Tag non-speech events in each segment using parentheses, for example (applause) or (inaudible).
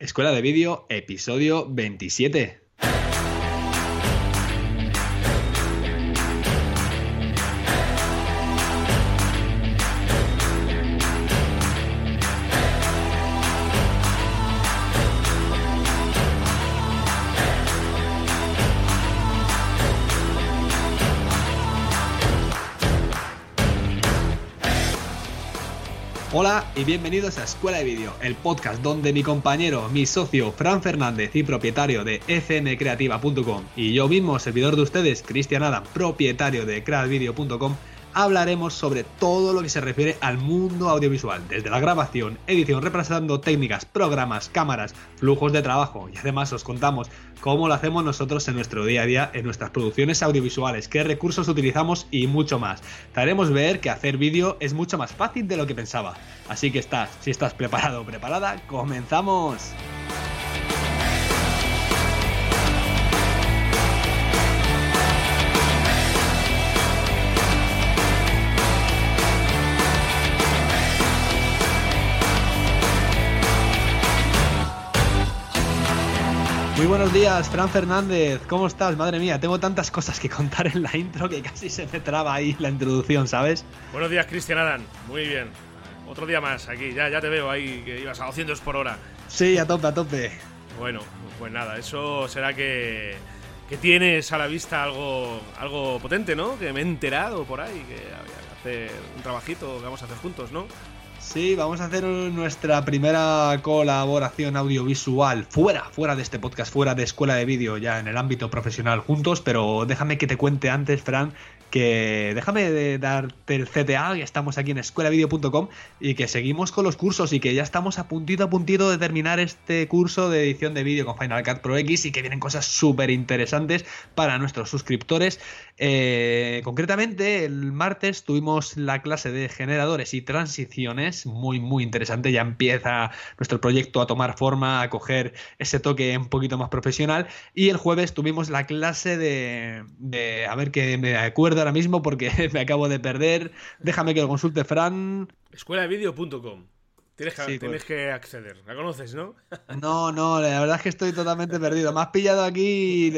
Escuela de Vídeo, episodio 27. Y bienvenidos a Escuela de Vídeo, el podcast donde mi compañero, mi socio Fran Fernández y propietario de fmcreativa.com y yo mismo, servidor de ustedes, Cristian Adam, propietario de creadvideo.com, hablaremos sobre todo lo que se refiere al mundo audiovisual, desde la grabación, edición, representando técnicas, programas, cámaras, flujos de trabajo y además os contamos cómo lo hacemos nosotros en nuestro día a día, en nuestras producciones audiovisuales, qué recursos utilizamos y mucho más. Te haremos ver que hacer vídeo es mucho más fácil de lo que pensaba. Así que estás, si estás preparado o preparada, comenzamos. Muy buenos días, Fran Fernández. ¿Cómo estás? Madre mía, tengo tantas cosas que contar en la intro que casi se me traba ahí la introducción, ¿sabes? Buenos días, Cristian Aran. Muy bien. Otro día más aquí. Ya, ya te veo ahí que ibas a 200 por hora. Sí, a tope, a tope. Bueno, pues nada, eso será que, que tienes a la vista algo, algo potente, ¿no? Que me he enterado por ahí, que había que hacer un trabajito que vamos a hacer juntos, ¿no? Sí, vamos a hacer nuestra primera colaboración audiovisual fuera, fuera de este podcast, fuera de escuela de vídeo, ya en el ámbito profesional juntos, pero déjame que te cuente antes, Fran, que déjame de darte el CTA, que estamos aquí en escuelavideo.com y que seguimos con los cursos y que ya estamos a puntito a puntito de terminar este curso de edición de vídeo con Final Cut Pro X y que vienen cosas súper interesantes para nuestros suscriptores. Eh, concretamente, el martes tuvimos la clase de generadores y transiciones, muy, muy interesante. Ya empieza nuestro proyecto a tomar forma, a coger ese toque un poquito más profesional. Y el jueves tuvimos la clase de, de a ver que me acuerdo ahora mismo porque (laughs) me acabo de perder. Déjame que lo consulte, Fran. Escueladevideo.com. Tienes que, tienes que acceder. ¿La conoces, no? (laughs) No, no, la verdad es que estoy totalmente perdido. Me has pillado aquí.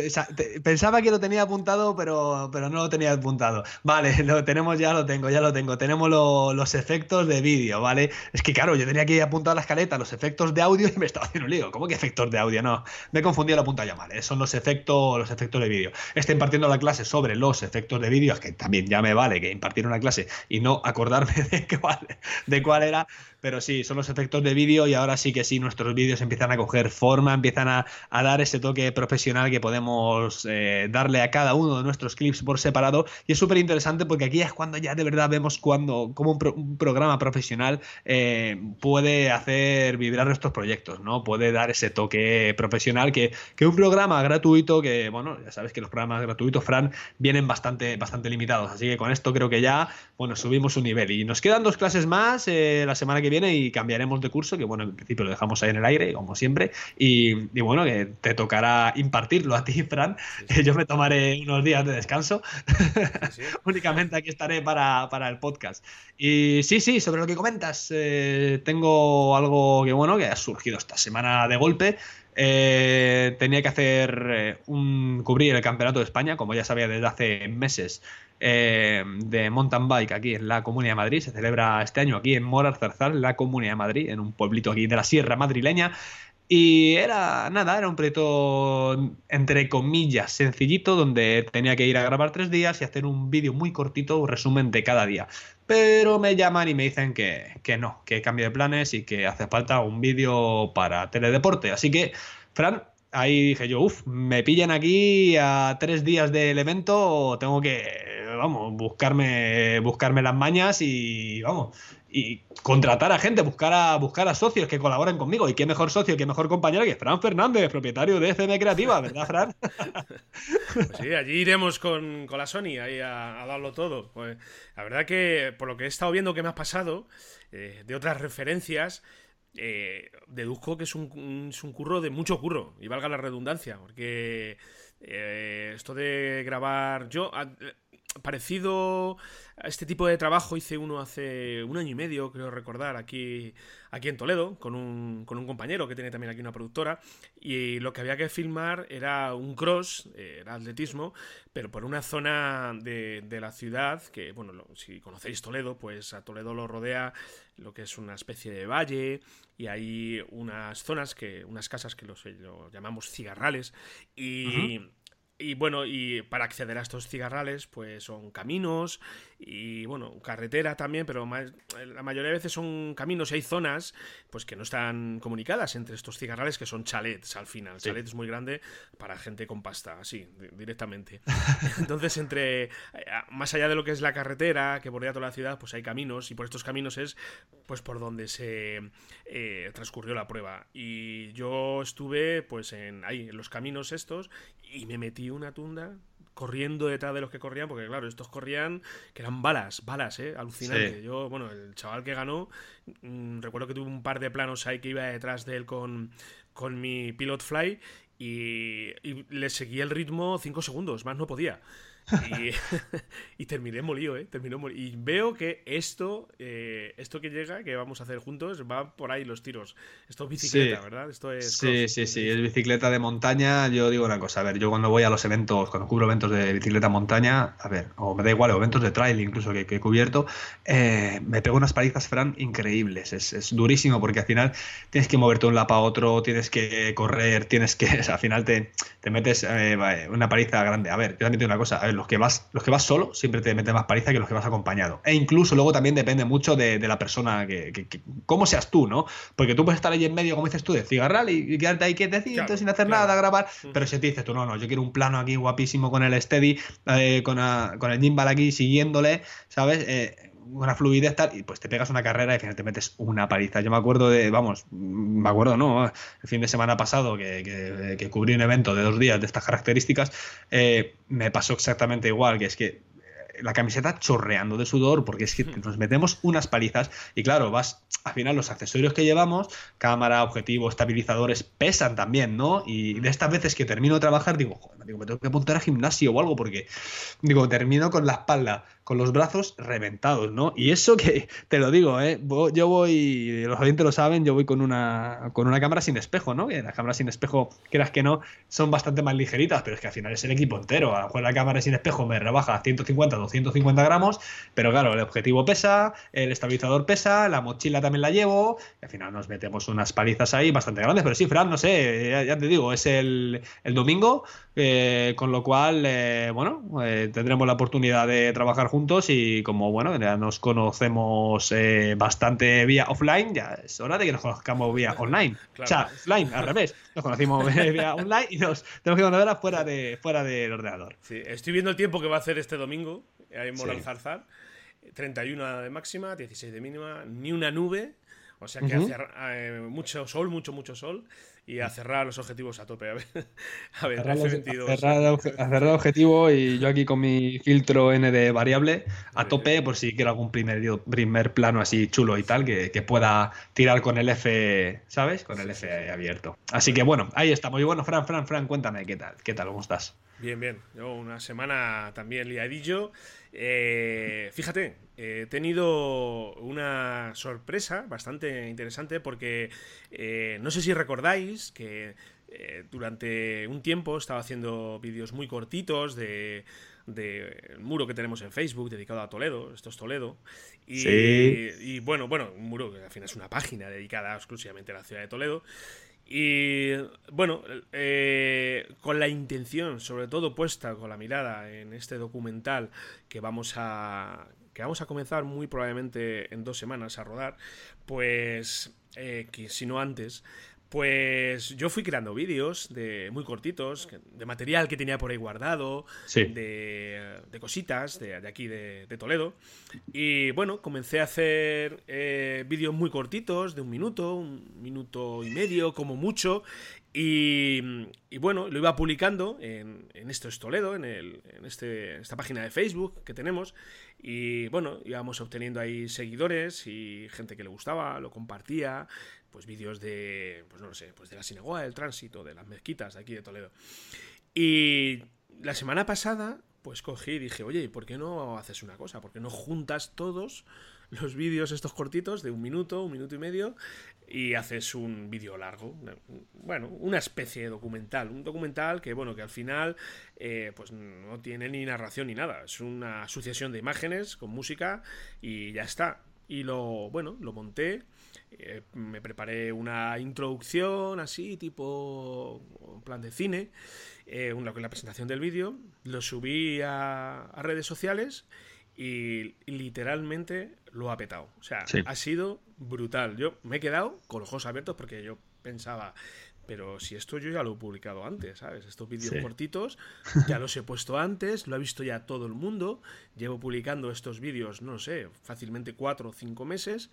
pensaba que lo tenía apuntado, pero, pero no lo tenía apuntado. Vale, (laughs) lo tenemos, ya lo tengo, ya lo tengo. Tenemos los efectos de vídeo, ¿vale? Es que claro, yo tenía que ir apuntado a la escaleta los efectos de audio (laughs) y me estaba haciendo un lío. ¿Cómo que efectos de audio? No, me he confundido la punta ya mal. ¿eh? Son los efectos, los efectos de vídeo. Estoy impartiendo la clase sobre los efectos de vídeo, es que también ya me vale que impartir una clase y no acordarme de cuál, de cuál era. Pero sí, son los efectos de vídeo y ahora sí que sí, nuestros vídeos empiezan a coger forma, empiezan a, dar ese toque profesional que podemos eh, darle a cada uno de nuestros clips por separado. Y es súper interesante porque aquí es cuando ya de verdad vemos cuando, cómo un, programa profesional eh, puede hacer vibrar nuestros proyectos, ¿no? Puede dar ese toque profesional que, que un programa gratuito, que bueno, ya sabes que los programas gratuitos, Fran, vienen bastante, bastante limitados. Así que con esto creo que ya, bueno, subimos un nivel. Y nos quedan dos clases más eh, la semana que viene y cambiaremos de curso, que bueno, en principio lo dejamos ahí en el aire, como siempre, y, bueno, que te tocará impartirlo a ti, Fran. Yo me tomaré unos días de descanso. (laughs) Únicamente aquí estaré para, el podcast. Y sí, sí, sobre lo que comentas, eh, tengo algo que bueno, que ha surgido esta semana de golpe. Eh, tenía que hacer eh, un cubrir el campeonato de España, como ya sabía desde hace meses, eh, de mountain bike aquí en la Comunidad de Madrid. Se celebra este año aquí en Morar Zarzal, la Comunidad de Madrid, en un pueblito aquí de la Sierra madrileña. Y era nada, era un proyecto entre comillas sencillito donde tenía que ir a grabar tres días y hacer un vídeo muy cortito, un resumen de cada día. Pero me llaman y me dicen que, que no, que cambie de planes y que hace falta un vídeo para teledeporte. Así que, Fran, ahí dije yo, uff, me pillan aquí a tres días del evento, tengo que, vamos, buscarme, buscarme las mañas y, vamos, y contratar a gente, buscar a, buscar a socios que colaboren conmigo. Y qué mejor socio, qué mejor compañero que Fran Fernández, propietario de FM Creativa, ¿verdad, Fran? (laughs) (laughs) Pues sí, allí iremos con, la Sony ahí a, darlo todo. Pues, la verdad que por lo que he estado viendo que me has pasado, eh, de otras referencias, eh, deduzco que es un, es un, curro de mucho curro, y valga la redundancia, porque eh, esto de grabar yo parecido a este tipo de trabajo hice uno hace un año y medio, creo recordar, aquí, aquí en Toledo, con un, con un compañero que tiene también aquí una productora, y lo que había que filmar era un cross, era atletismo, pero por una zona de, de la ciudad, que, bueno, si conocéis Toledo, pues a Toledo lo rodea lo que es una especie de valle, y hay unas zonas, que unas casas que los, lo llamamos cigarrales, y... Y bueno, y para acceder a estos cigarrales, pues son caminos y bueno, carretera también, pero la mayoría de veces son caminos y hay zonas pues que no están comunicadas entre estos cigarrales que son chalets al final. Chalet es muy grande para gente con pasta, así, directamente. (laughs) Entonces, entre eh, más allá de lo que es la carretera que bordea toda la ciudad, pues hay caminos y por estos caminos es pues por donde se eh, transcurrió la prueba. Y yo estuve pues en ahí, en los caminos estos y me metí una tunda corriendo detrás de los que corrían, porque claro, estos corrían que eran balas, balas, ¿eh? Alucinante. Yo, bueno, el chaval que ganó, mm, recuerdo que tuve un par de planos ahí que iba detrás de él con, con mi Pilot Fly y, y le seguía el ritmo cinco segundos, más no podía. (laughs) (laughs) Y, terminé molido, ¿eh? Terminé Y veo que esto, eh, esto que llega, que vamos a hacer juntos, va por ahí los tiros. Esto es bicicleta, ¿verdad? Esto es sí, sí, sí, es bicicleta de montaña. Yo digo una cosa, a ver, yo cuando voy a los eventos, cuando cubro eventos de bicicleta montaña, a ver, o me da igual, o eventos de trail incluso que, he cubierto, eh, me pego unas palizas, Fran, increíbles. Es, durísimo porque al final tienes que moverte de un lado a otro, tienes que correr, tienes que, (laughs) al final te, te metes eh, una paliza grande. A ver, yo también digo una cosa, a ver, los que vas, los que vas solo siempre te meten más paliza que los que vas acompañado. E incluso luego también depende mucho de, la persona que, que, cómo seas tú, ¿no? Porque tú puedes estar ahí en medio, como dices tú, de cigarral y, quedarte ahí que decir, sin hacer nada, grabar. Mm. Pero si te dices tú, no, no, yo quiero un plano aquí guapísimo con el steady, eh, con, con el gimbal aquí siguiéndole, ¿sabes? Eh, una fluidez tal, y pues te pegas una carrera y te metes una paliza. Yo me acuerdo de, vamos, me acuerdo, ¿no? El fin de semana pasado que, que, cubrí un evento de dos días de estas características, eh, me pasó exactamente igual, que es que la camiseta chorreando de sudor, porque es que hmm. nos metemos unas palizas y claro, vas, al final los accesorios que llevamos, cámara, objetivo, estabilizadores, pesan también, ¿no? Y de estas veces que termino de trabajar, digo, joder, digo, me tengo que apuntar a gimnasio o algo, porque, digo, termino con la espalda con los brazos reventados, ¿no? Y eso que, te lo digo, ¿eh? Yo voy, los oyentes lo saben, yo voy con una, con una cámara sin espejo, ¿no? Que las cámaras sin espejo, creas que no, son bastante más ligeritas, pero es que al final es el equipo entero. A lo mejor la cámara sin espejo me rebaja 150, 250 gramos, pero claro, el objetivo pesa, el estabilizador pesa, la mochila también la llevo, y al final nos metemos unas palizas ahí bastante grandes, pero sí, Fran, no sé, ya, te digo, es el, el domingo, eh, con lo cual, eh, bueno, tendremos la oportunidad de trabajar juntos y como bueno, ya nos conocemos eh, bastante vía offline, ya es hora de que nos conozcamos vía online. O sea, offline, al revés. Nos conocimos (laughs) vía online y nos tenemos que conocer fuera, de, fuera del ordenador. Sí, estoy viendo el tiempo que va a hacer este domingo en Moral Zarzar. 31 de máxima, 16 de mínima, ni una nube. O sea que hace eh, mucho sol, mucho, mucho sol y a cerrar los objetivos a tope. (laughs) A ver, a ver cerrar, los, cerrar, el objetivo y yo aquí con mi filtro N de variable a tope por si quiero algún primer, primer plano así chulo y tal que, que, pueda tirar con el F, ¿sabes? Con el F abierto. Así que bueno, ahí estamos. Y bueno, Fran, Fran, Fran, cuéntame qué tal, qué tal, cómo estás. Bien, bien. Yo una semana también liadillo. Eh, fíjate, he tenido una sorpresa bastante interesante porque eh, no sé si recordáis que eh, durante un tiempo estaba haciendo vídeos muy cortitos de, de muro que tenemos en Facebook dedicado a Toledo, esto es Toledo. Y, y bueno, bueno, un muro que al final es una página dedicada exclusivamente a la ciudad de Toledo. Y bueno, eh, con la intención, sobre todo puesta con la mirada en este documental que vamos a que vamos a comenzar muy probablemente en dos semanas a rodar, pues eh, que si no antes, pues yo fui creando vídeos de muy cortitos, de material que tenía por ahí guardado, de, cositas de, aquí de, Toledo. Y bueno, comencé a hacer eh, vídeos muy cortitos, de un minuto, un minuto y medio, como mucho. Y, bueno, lo iba publicando en, Esto es Toledo, en, el, en este, esta página de Facebook que tenemos. Y bueno, íbamos obteniendo ahí seguidores y gente que le gustaba, lo compartía pues vídeos de, pues no lo sé, pues de la sinagoga del tránsito, de las mezquitas de aquí de Toledo. Y la semana pasada pues cogí y dije, oye, ¿por qué no haces una cosa? ¿Por qué no juntas todos los vídeos estos cortitos de un minuto, un minuto y medio y haces un vídeo largo? Bueno, una especie de documental. Un documental que, bueno, que al final eh, pues no tiene ni narración ni nada. Es una sucesión de imágenes con música y ya está. Y lo, bueno, lo monté. Eh, me preparé una introducción así, tipo plan de cine eh, una, la presentación del vídeo, lo subí a, redes sociales y literalmente lo ha petado. O sea, ha sido brutal. Yo me he quedado con los ojos abiertos porque yo pensaba, pero si esto yo ya lo he publicado antes, ¿sabes? Estos vídeos cortitos ya los he puesto antes, lo ha visto ya todo el mundo. Llevo publicando estos vídeos, no sé, fácilmente cuatro o cinco meses.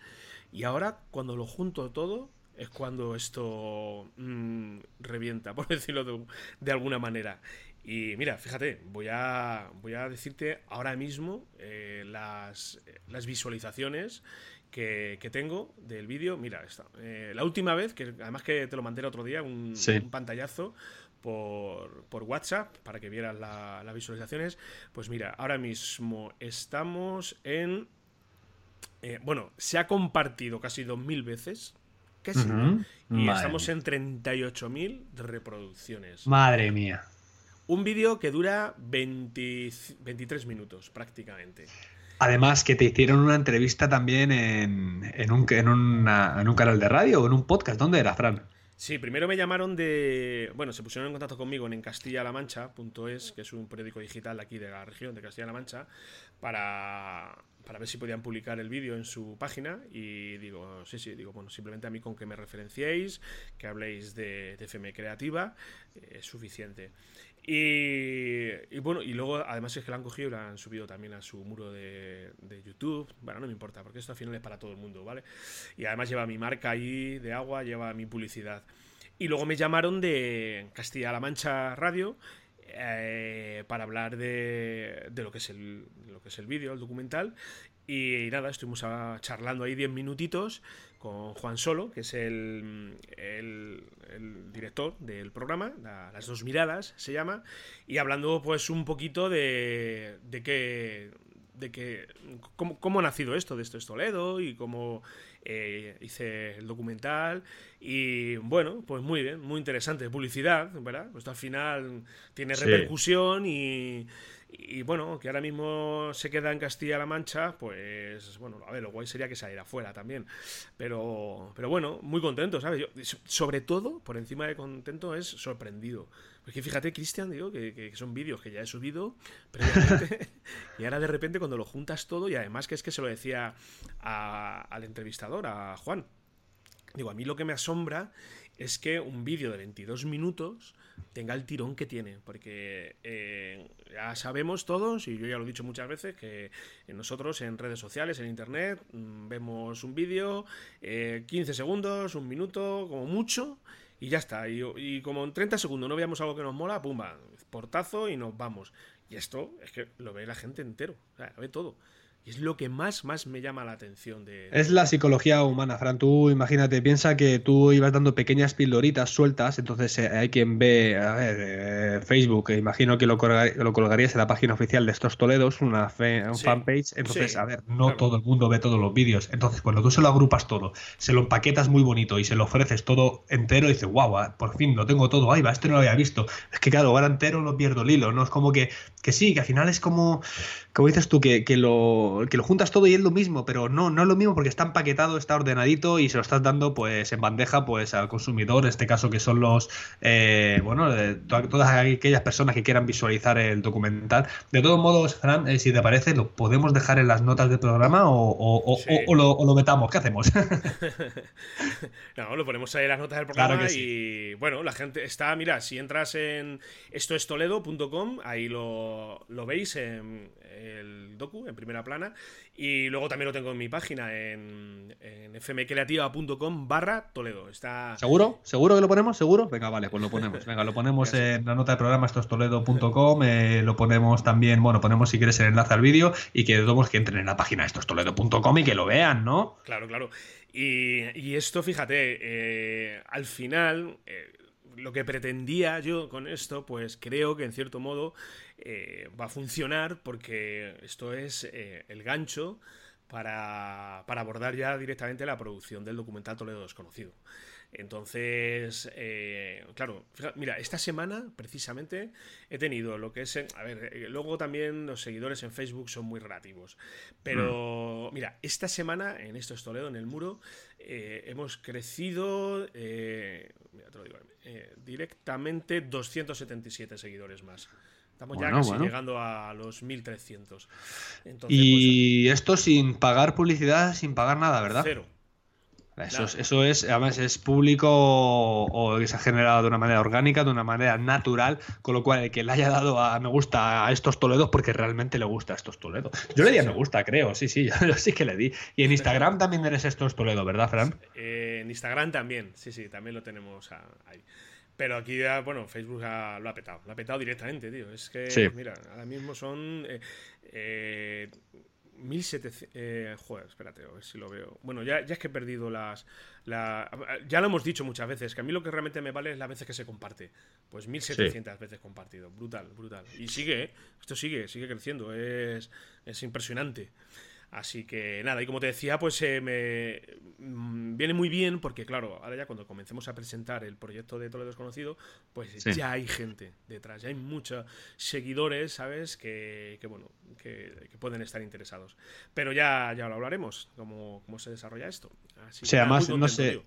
Y ahora, cuando lo junto todo, es cuando esto mm, revienta, (laughs) por decirlo de, alguna manera. Y mira, fíjate, voy a, voy a decirte ahora mismo eh, las, las, visualizaciones que, tengo del vídeo. Mira, esta, eh, la última vez, que además que te lo mandé el otro día, un, pantallazo por, por, WhatsApp para que vieras las visualizaciones. Pues mira, ahora mismo estamos en... Eh, bueno, se ha compartido casi 2.000 veces y estamos en 38.000 reproducciones. Madre mía. Un vídeo que dura 23 minutos prácticamente. Además, que te hicieron una entrevista también en, un, en, un canal de radio o en un podcast. ¿Dónde era, Fran? Sí, primero me llamaron de. Bueno, se pusieron en contacto conmigo en Castilla-La Mancha.es, que es un periódico digital aquí de la región de Castilla-La Mancha, para para ver si podían publicar el vídeo en su página y digo, sí, sí, digo, bueno, simplemente a mí con que me referenciéis, que habléis de, FM Creativa, eh, es suficiente. Y, bueno, y luego además es que la han cogido y la han subido también a su muro de, de, YouTube. Bueno, no me importa, porque esto al final es para todo el mundo, ¿vale? Y además lleva mi marca ahí de agua, lleva mi publicidad. Y luego me llamaron de Castilla-La Mancha Radio eh, para hablar de, lo que es el, lo que es el vídeo, el documental. Y, nada, estuvimos charlando ahí 10 minutitos con Juan Solo, que es el, el, director del programa, Las dos miradas se llama, y hablando pues un poquito de, de qué de que cómo, cómo, ha nacido esto de esto es Toledo y cómo eh, hice el documental y bueno, pues muy bien, muy interesante. Publicidad, ¿verdad? Pues al final tiene repercusión y, y bueno, que ahora mismo se queda en Castilla-La Mancha, pues bueno, a ver, lo guay sería que saliera afuera también. Pero, pero bueno, muy contento, ¿sabes? Yo, sobre todo, por encima de contento, es sorprendido. Porque fíjate, Cristian, digo, que, son vídeos que ya he subido previamente, (laughs) y ahora de repente cuando lo juntas todo, y además que es que se lo decía al entrevistador, a Juan, digo, a mí lo que me asombra es que un vídeo de 22 minutos tenga el tirón que tiene, porque eh, ya sabemos todos, y yo ya lo he dicho muchas veces, que nosotros en redes sociales, en internet, mm, vemos un vídeo, 15 eh, segundos, un minuto, como mucho, y ya está. Y, como en 30 segundos no veamos algo que nos mola, pumba, portazo y nos vamos. Y esto es que lo ve la gente entero, lo ve todo es lo que más, más me llama la atención de... Es la psicología humana, Fran. Tú imagínate, piensa que tú ibas dando pequeñas pildoritas sueltas, entonces eh, hay quien ve, a ver, eh, Facebook, imagino que lo, lo, colgarías en la página oficial de estos Toledos, una fanpage, entonces, a ver, no todo el mundo ve todos los vídeos. Entonces, cuando tú se lo agrupas todo, se lo empaquetas muy bonito y se lo ofreces todo entero, y dices, guau, ah, por fin lo tengo todo, ahí va, este no lo había visto. Es que claro, ahora entero no pierdo el hilo, ¿no? Es como que, que sí, que al final es como, como dices tú, que, que lo que lo juntas todo y es lo mismo, pero no, no es lo mismo porque está empaquetado, está ordenadito y se lo estás dando pues en bandeja pues al consumidor, en este caso que son los, eh, bueno, todas aquellas personas que quieran visualizar el documental. De todos modos, Fran, eh, si te parece, lo podemos dejar en las notas del programa o, lo, metamos, ¿qué hacemos? (laughs) no, lo ponemos ahí en las notas del programa y bueno, la gente está, mira, si entras en estoestoledo.com, ahí lo, lo veis en el docu en primera plana. Y luego también lo tengo en mi página en, en fmcreativa.com barra Toledo. Está... ¿Seguro? ¿Seguro que lo ponemos? ¿Seguro? Venga, vale, pues lo ponemos. (laughs) Venga, lo ponemos en la nota de programa, esto es toledo.com. (laughs) Eh, lo ponemos también, bueno, ponemos si quieres el enlace al vídeo y que todos que entren en la página esto es toledo.com y que lo vean, ¿no? Claro, claro. Y, esto, fíjate, eh, al final, eh, lo que pretendía yo con esto, pues creo que en cierto modo eh, va a funcionar porque esto es eh, el gancho para, para, abordar ya directamente la producción del documental Toledo Desconocido. Entonces, eh, claro, mira, esta semana precisamente he tenido lo que es... A ver, eh, luego también los seguidores en Facebook son muy relativos. Pero, mm. mira, esta semana en Esto es Toledo, en el muro, eh, hemos crecido, mira, te lo digo, directamente 277 seguidores más. Estamos ya casi llegando a los 1300. y pues, esto sin pagar publicidad, sin pagar nada, ¿verdad? Cero. Eso, es, eso es, además es público o, que se ha generado de una manera orgánica, de una manera natural, con lo cual el que le haya dado a me gusta a estos Toledos porque realmente le gusta a estos Toledo. Yo le di a me gusta, creo, sí, sí, (laughs) yo, sí que le di. Y en Instagram también eres estos Toledo, ¿verdad, Fran? Eh, en Instagram también, sí, sí, también lo tenemos ahí. Pero aquí ya, bueno, Facebook lo ha petado, lo ha petado directamente, tío. Es que, mira, ahora mismo son... Eh, eh, 1700. Eh, joder, espérate, a ver si lo veo. Bueno, ya, ya es que he perdido las. La, ya lo hemos dicho muchas veces, que a mí lo que realmente me vale es las veces que se comparte. Pues 1700 veces compartido. Brutal, brutal. Y sigue, ¿eh? Esto sigue, sigue creciendo. Es, es impresionante. Así que nada, y como te decía, pues eh, me mm, viene muy bien porque, claro, ahora ya cuando comencemos a presentar el proyecto de Toledo Desconocido, pues ya hay gente detrás, ya hay muchos seguidores, ¿sabes? Que, que bueno, que, pueden estar interesados. Pero ya, ya lo hablaremos, cómo, cómo se desarrolla esto. Así o sea, además, no sé. Yo.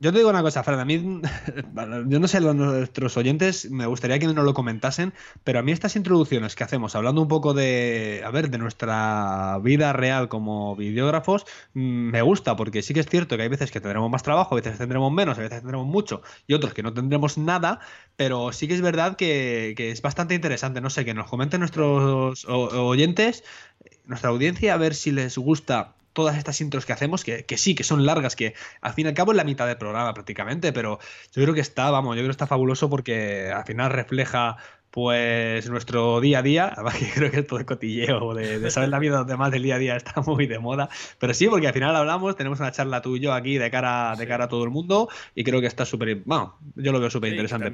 Te digo una cosa, Fran, a mí, (laughs) yo no sé, nuestros oyentes me gustaría que nos lo comentasen, pero a mí estas introducciones que hacemos, hablando un poco de, a ver, de nuestra vida real como videógrafos, mm, me gusta, porque sí que es cierto que hay veces que tendremos más trabajo, a veces tendremos menos, a veces tendremos mucho, y otros que no tendremos nada, pero sí que es verdad que, que es bastante interesante, no sé, que nos comenten nuestros oyentes, nuestra audiencia, a ver si les gusta todas estas intros que hacemos, que, sí, que son largas, que al fin y al cabo es la mitad del programa prácticamente, pero yo creo que está, vamos, yo creo que está fabuloso porque al final refleja pues nuestro día a día, (laughs) además que creo que todo el cotilleo de, saber la vida de los demás del día a día está muy de moda, pero sí, porque al final hablamos, tenemos una charla tú y yo aquí de cara, de cara a todo el mundo y creo que está súper, bueno, yo lo veo súper interesante.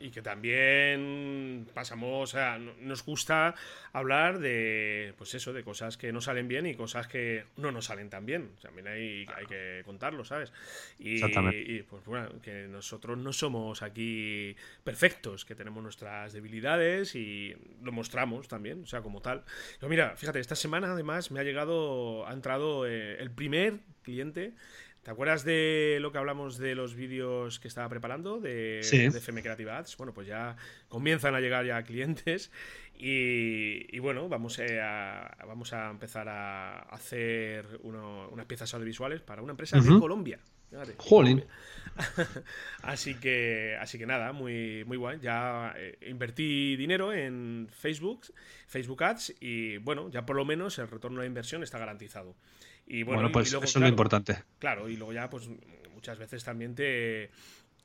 y que también pasamos, o sea, nos gusta hablar de, pues eso, de cosas que no salen bien y cosas que no nos salen tan bien. También hay, hay que contarlo, ¿sabes? Y, y, pues bueno, que nosotros no somos aquí perfectos, que tenemos nuestras debilidades y lo mostramos también, o sea, como tal. Pero mira, fíjate, esta semana además me ha llegado, ha entrado eh, el primer cliente ¿Te acuerdas de lo que hablamos de los vídeos que estaba preparando de, FM Creative Ads? Bueno, pues ya comienzan a llegar ya clientes y, bueno, vamos eh, a, vamos a empezar a hacer unas piezas audiovisuales para una empresa de Colombia. Jolín. (laughs) así que así que nada, muy muy guay. Ya eh, invertí dinero en Facebook, Facebook Ads y bueno, ya por lo menos el retorno de inversión está garantizado. Y bueno, pues eso es lo importante. Claro, y luego ya, pues muchas veces también te,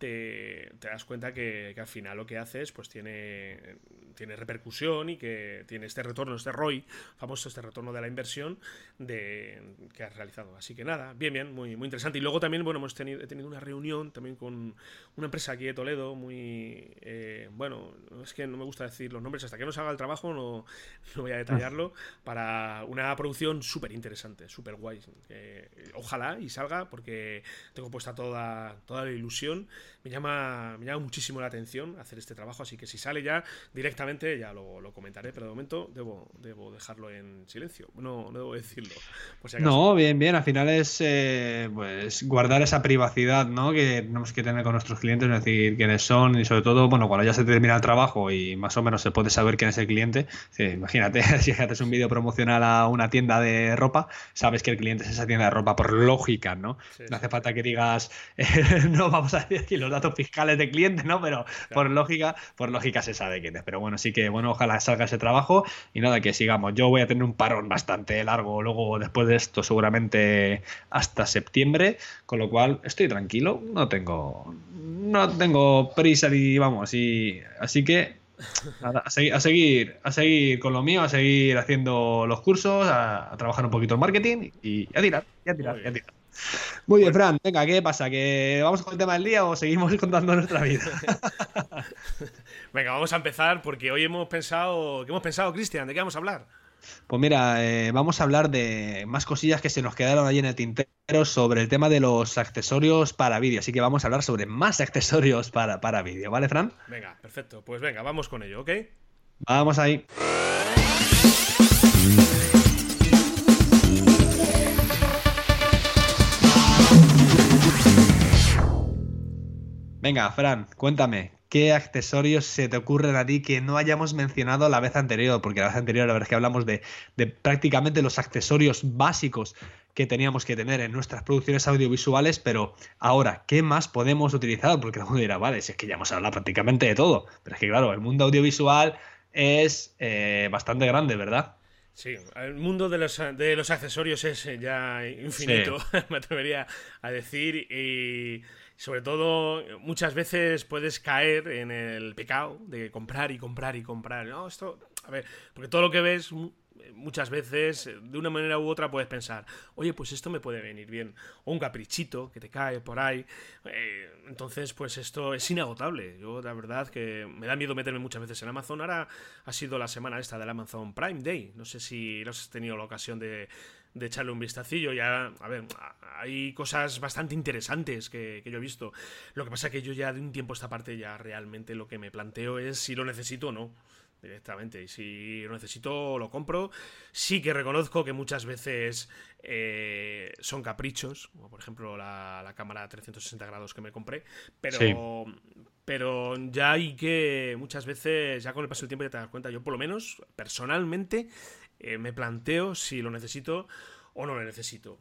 te, das cuenta que, al final lo que haces pues tiene, tiene repercusión y que tiene este retorno, este ROI, famoso este retorno de la inversión de, que has realizado. Así que nada, bien, bien, muy, muy interesante. Y luego también, bueno, hemos tenido, he tenido una reunión también con una empresa aquí de Toledo, muy, eh, bueno, es que no me gusta decir los nombres, hasta que no se haga el trabajo no, no voy a detallarlo, (laughs) para una producción súper interesante, súper guay. ojalá y salga porque tengo puesta toda, toda la ilusión me llama, me llama muchísimo la atención hacer este trabajo, así que si sale ya directamente ya lo, comentaré, pero de momento debo, debo dejarlo en silencio, no, no debo decirlo. no, bien, bien, al final es eh, pues guardar esa privacidad ¿no? que tenemos que tener con nuestros clientes, es decir, quiénes son y sobre todo, bueno, cuando ya se termina el trabajo y más o menos se puede saber quién es el cliente, imagínate, (laughs) si haces un vídeo promocional a una tienda de ropa, sabes que el cliente es esa tienda de ropa por lógica, ¿no? no hace falta que digas, (laughs) no vamos a decir los datos fiscales de clientes, ¿no? Pero por lógica, por lógica se sabe quién es. Pero bueno, sí que bueno, ojalá salga ese trabajo y nada, que sigamos. Yo voy a tener un parón bastante largo luego después de esto, seguramente hasta septiembre, con lo cual estoy tranquilo, no tengo no tengo prisa y vamos, y así que a, seguir, a, seguir, con lo mío, a seguir haciendo los cursos, a, trabajar un poquito en marketing y a tirar, y a tirar, y a tirar. Muy bien, Fran, venga, ¿qué pasa? ¿Que vamos con el tema del día o seguimos (laughs) contando nuestra vida? (laughs) venga, vamos a empezar porque hoy hemos pensado, ¿qué hemos pensado, Cristian? ¿De qué vamos a hablar? Pues mira, eh, vamos a hablar de más cosillas que se nos quedaron ahí en el tintero sobre el tema de los accesorios para vídeo. Así que vamos a hablar sobre más accesorios para, para vídeo, ¿vale, Fran? Venga, perfecto. Pues venga, vamos con ello, ¿ok? Vamos ahí. Venga, Fran, cuéntame, ¿qué accesorios se te ocurren a ti que no hayamos mencionado la vez anterior? Porque la vez anterior la verdad es que hablamos de, prácticamente los accesorios básicos que teníamos que tener en nuestras producciones audiovisuales, pero ahora, ¿qué más podemos utilizar? Porque el mundo dirá, vale, si es que ya hemos hablado prácticamente de todo, pero es que claro, el mundo audiovisual es eh, bastante grande, ¿verdad? Sí, el mundo de los, de los accesorios es ya infinito, (laughs) me atrevería a decir, y sobre todo, muchas veces puedes caer en el pecado de comprar y comprar y comprar. No, esto, a ver, porque todo lo que ves muchas veces, de una manera u otra, puedes pensar, oye, pues esto me puede venir bien. O un caprichito que te cae por ahí. Eh, entonces, pues esto es inagotable. Yo, la verdad, que me da miedo meterme muchas veces en Amazon. Ahora ha sido la semana esta del Amazon Prime Day. No sé si has tenido la ocasión de de echarle un vistacillo. Ya, a ver, hay cosas bastante interesantes que, yo he visto. Lo que pasa es que yo ya de un tiempo a esta parte ya realmente lo que me planteo es si lo necesito o no. Directamente. Y si lo necesito, lo compro. Sí que reconozco que muchas veces eh, son caprichos, como por ejemplo la, cámara 360 grados que me compré. Pero, pero ya hay que muchas veces, ya con el paso del tiempo ya te das cuenta, yo por lo menos personalmente eh, me planteo si lo necesito o no lo necesito.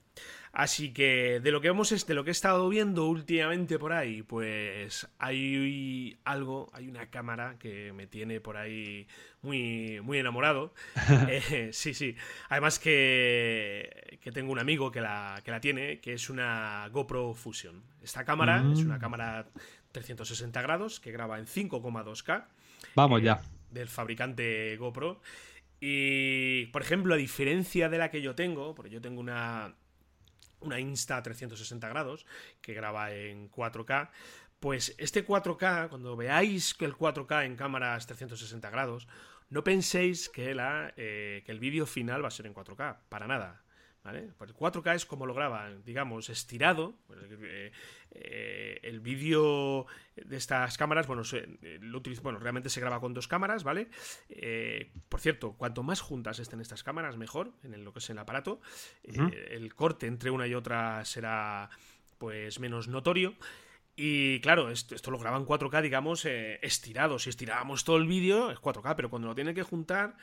Así que de lo que hemos de lo que he estado viendo últimamente por ahí, pues hay algo, hay una cámara que me tiene por ahí muy, muy enamorado. (laughs) Eh, sí, sí. Además que, que, tengo un amigo que la, que la tiene, que es una GoPro Fusion. Esta cámara es una mm. cámara 360 grados que graba en 5,2K. Vamos eh, ya. Del fabricante GoPro. Y, por ejemplo, a diferencia de la que yo tengo, porque yo tengo una, una Insta 360 grados que graba en 4K, pues este 4K, cuando veáis que el 4K en cámaras 360 grados, no penséis que, eh, que el vídeo final va a ser en 4K, para nada. ¿Vale? Pues el 4K es como lo graban, digamos, estirado. Pues, eh, eh, el vídeo de estas cámaras, bueno, lo bueno, realmente se graba con dos cámaras, ¿vale? Eh, por cierto, cuanto más juntas estén estas cámaras, mejor en lo que es el aparato. el corte entre una y otra será pues menos notorio. Y claro, esto, esto lo graban 4K, digamos, estirado. Si estirábamos todo el vídeo, es 4K, pero cuando lo tiene que juntar,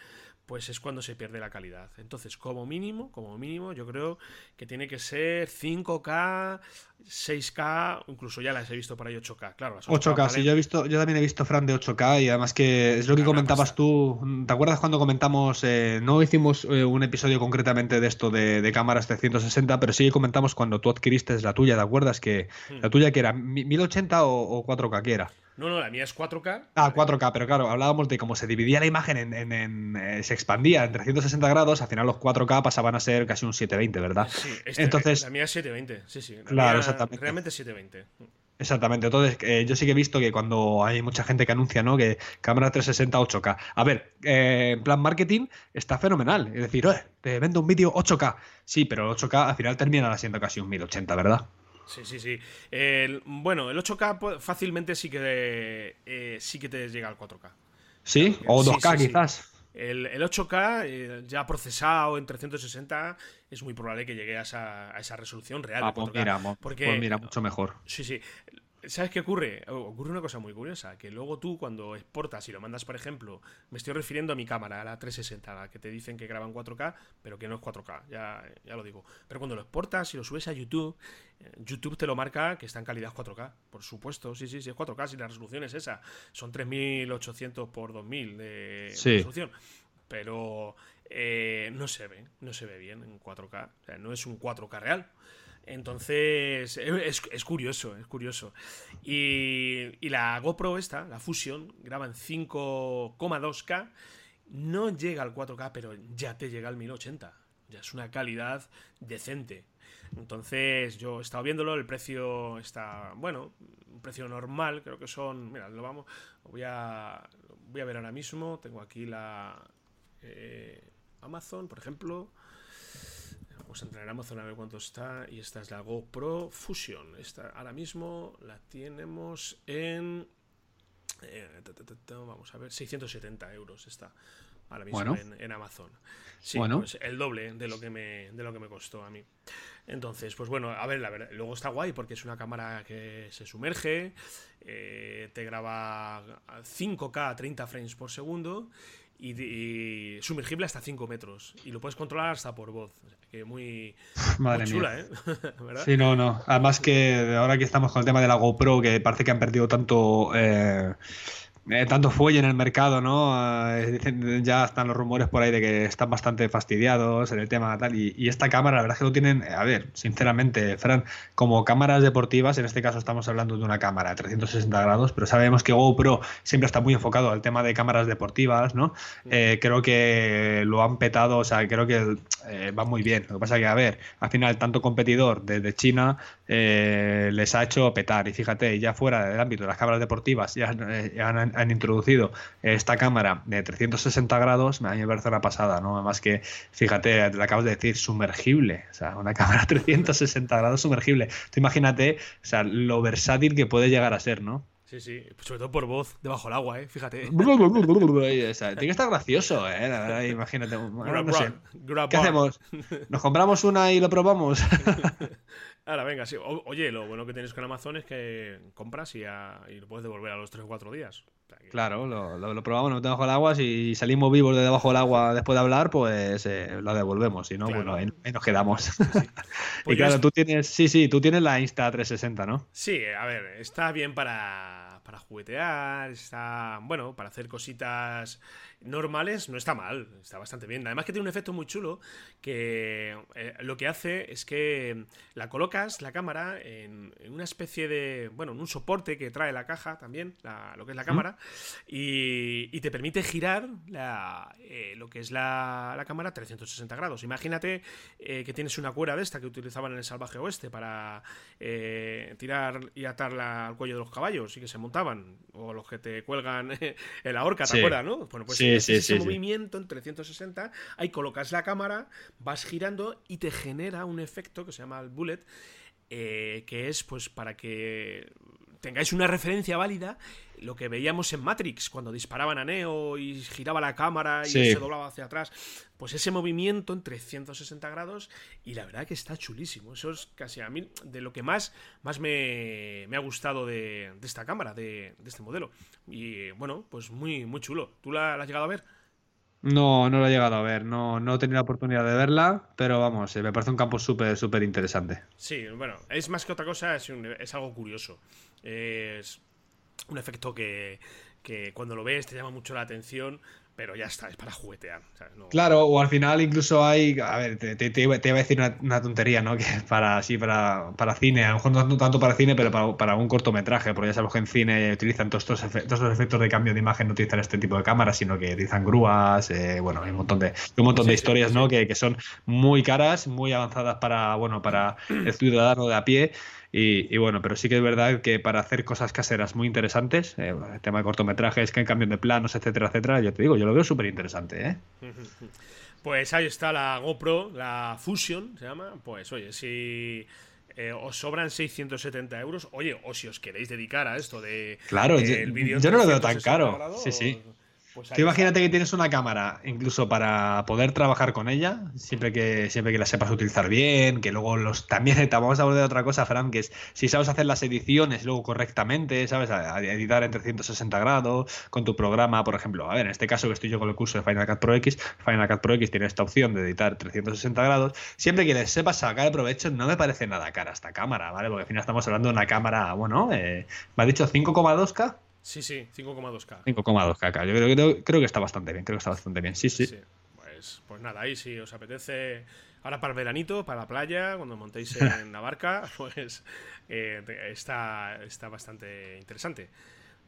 pues es cuando se pierde la calidad. Entonces, como mínimo, como mínimo, yo creo que tiene que ser 5K, 6K, incluso ya las he visto por ahí 8K, claro. 8K, sí, yo he visto, yo también he visto Fran de 8K y además que es lo que comentabas tú. ¿Te acuerdas cuando comentamos, eh, no hicimos eh, un episodio concretamente de esto de, de, cámaras 360, pero sí comentamos cuando tú adquiriste la tuya, ¿te acuerdas? Que hmm. la tuya que era 1080 o, o 4K, ¿qué era? No, no, la mía es 4K. Ah, 4K, pero claro, hablábamos de cómo se dividía la imagen en, eh, se expandía en 360 grados, al final los 4K pasaban a ser casi un 720, ¿verdad? Sí, este, Entonces, la mía es 720, sí, sí. claro, exactamente. Realmente 720. Exactamente, entonces eh, yo sí que he visto que cuando hay mucha gente que anuncia, ¿no? Que cámara 360 8K. A ver, eh, en plan marketing está fenomenal. Es decir, te vendo un vídeo 8K. Sí, pero el 8K al final termina siendo casi un 1080, ¿verdad? Sí, sí, sí. bueno, el 8K fácilmente sí que, eh, sí que te llega al 4K. ¿Sí? O 2K quizás. El, 8K eh, ya procesado en 360 es muy probable que llegue a esa, a esa resolución real. Ah, pues mira, porque, pues mira, mucho mejor. Sí, sí. ¿Sabes qué ocurre? Ocurre una cosa muy curiosa, que luego tú cuando exportas y lo mandas, por ejemplo, me estoy refiriendo a mi cámara, a la 360, la que te dicen que graban 4K, pero que no es 4K, ya, ya lo digo. Pero cuando lo exportas y lo subes a YouTube, eh, YouTube te lo marca que está en calidad 4K, por supuesto, sí, sí, sí, es 4K, si la resolución es esa, son 3800 por 2000 de resolución, pero eh, no se ve, no se ve bien en 4K, o sea, no es un 4K real. Entonces, es, curioso, es curioso. Y, la GoPro esta, la Fusion, graba en 5,2K, no llega al 4K, pero ya te llega al 1080. ya es una calidad decente. Entonces, yo he estado viéndolo, el precio está, bueno, un precio normal, creo que son, mira, lo vamos, voy a, voy a ver ahora mismo, tengo aquí la eh, Amazon, por ejemplo, vamos a entrar en Amazon a ver cuánto está, y esta es la GoPro Fusion, esta ahora mismo la tenemos en, eh, vamos a ver, 670 euros está ahora mismo en, Amazon. Sí, bueno. pues el doble de lo que me de lo que me costó a mí. Entonces, pues bueno, a ver, la verdad, luego está guay porque es una cámara que se sumerge, eh, te graba 5K a 30 frames por segundo y, sumergible hasta 5 metros y lo puedes controlar hasta por voz. Que muy, (laughs) Madre chula, ¿eh? (laughs) Sí, no, no. Además que ahora que estamos con el tema de la GoPro, que parece que han perdido tanto... Eh, eh, tanto fuelle en el mercado, ¿no? Eh, dicen, ya están los rumores por ahí de que están bastante fastidiados en el tema tal. Y, esta cámara, la verdad es que lo tienen, a ver, sinceramente, Fran, como cámaras deportivas, en este caso estamos hablando de una cámara de 360 grados, pero sabemos que GoPro siempre está muy enfocado al tema de cámaras deportivas, ¿no? Eh, creo que lo han petado, o sea, creo que va muy bien. Lo que pasa es que, a ver, al final, tanto competidor desde China les ha hecho petar. Y fíjate, ya fuera del ámbito de las cámaras deportivas, ya, ya han han introducido esta cámara de 360 grados, a mí me parece una pasada, ¿no? Además que, fíjate, te acabas de decir, sumergible, o sea, una (laughs) cámara 360 grados sumergible. Tú imagínate, o sea, lo versátil que puede llegar a ser, ¿no? Sí, sí, sobre todo por voz, debajo del agua, ¿eh? Fíjate. (laughs) tiene que estar gracioso, ¿eh? La verdad, (laughs) imagínate. no sé. ¿Qué hacemos? ¿Nos compramos una y lo probamos? Ahora, venga, sí. oye, lo bueno que tienes con Amazon es que compras y, y lo puedes devolver a los 3 o 4 días. Claro, lo, lo, probamos, nos metemos el agua. Si salimos vivos de debajo del agua después de hablar, pues eh, lo devolvemos. Si no, bueno, ahí, nos quedamos. (laughs) y pues claro, tú tienes, sí, sí, tú tienes la Insta 360, ¿no? Sí, a ver, está bien para, para juguetear, está, bueno, para hacer cositas normales no está mal, está bastante bien. Además que tiene un efecto muy chulo que eh, lo que hace es que la colocas, la cámara, en, una especie de, bueno, en un soporte que trae la caja también, lo que es la cámara, y, te permite girar eh, lo que es la, cámara 360 grados. Imagínate eh, que tienes una cuerda de esta que utilizaban en el salvaje oeste para tirar y atarla al cuello de los caballos y que se montaban, o los que te cuelgan (laughs) en la horca, ¿te acuerdas, no? Bueno, pues ese movimiento en 360, ahí colocas la cámara, vas girando y te genera un efecto que se llama el bullet, eh, que es pues para que tengáis una referencia válida, lo que veíamos en Matrix, cuando disparaban a Neo y giraba la cámara y se doblaba hacia atrás, pues ese movimiento en 360 grados y la verdad que está chulísimo. Eso es casi a mí de lo que más, más me, ha gustado de, esta cámara, de, este modelo. Y bueno, pues muy, muy chulo. ¿Tú la, has llegado a ver? No, no lo he llegado a ver, no, no he tenido la oportunidad de verla, pero vamos, eh, me parece un campo súper, súper interesante. Sí, bueno, es más que otra cosa, es, es algo curioso. Es un efecto que, que cuando lo ves te llama mucho la atención, pero ya está, es para juguetear. Claro, o al final incluso hay, a ver, te, te, iba a decir una, tontería, ¿no? (laughs) Que para así para, para cine, a lo mejor no tanto para cine, pero para, para un cortometraje, porque ya sabemos que en cine utilizan todos estos, efectos, efectos de cambio de imagen, no utilizan este tipo de cámaras, sino que utilizan grúas, eh, bueno, hay un montón de, un montón de historias, ¿no? Que, que, son muy caras, muy avanzadas para, bueno, para (clears throat) el ciudadano de a pie. Y, bueno, pero sí que es verdad que para hacer cosas caseras muy interesantes, eh, el tema de cortometrajes, que en cambio de planos, etcétera, etcétera, yo te digo, yo lo veo súper interesante. ¿eh? (laughs) Pues ahí está la GoPro, la Fusion se llama. Pues oye, si eh, os sobran 670 euros, oye, o si os queréis dedicar a esto de. Claro, yo, no lo veo tan caro. sí, sí. Pues imagínate que tienes una cámara, incluso para poder trabajar con ella, siempre que, siempre que la sepas utilizar bien, que luego los también vamos a hablar de otra cosa, Fran, que es si sabes hacer las ediciones luego correctamente, sabes editar en 360 grados con tu programa, por ejemplo, a ver, en este caso que estoy yo con el curso de Final Cut Pro X, Final Cut Pro X tiene esta opción de editar 360 grados, siempre que le sepas sacar el provecho, no me parece nada cara esta cámara, ¿vale? Porque al final estamos hablando de una cámara, bueno, eh, me ha dicho 5,2K. Sí, sí, 5,2K. 5,2K. Yo creo, creo, que está bastante bien, creo que está bastante bien. Sí, sí. Pues, pues nada, ahí si os apetece ahora para el veranito, para la playa, cuando montéis (laughs) en la barca, pues eh, está, está bastante interesante.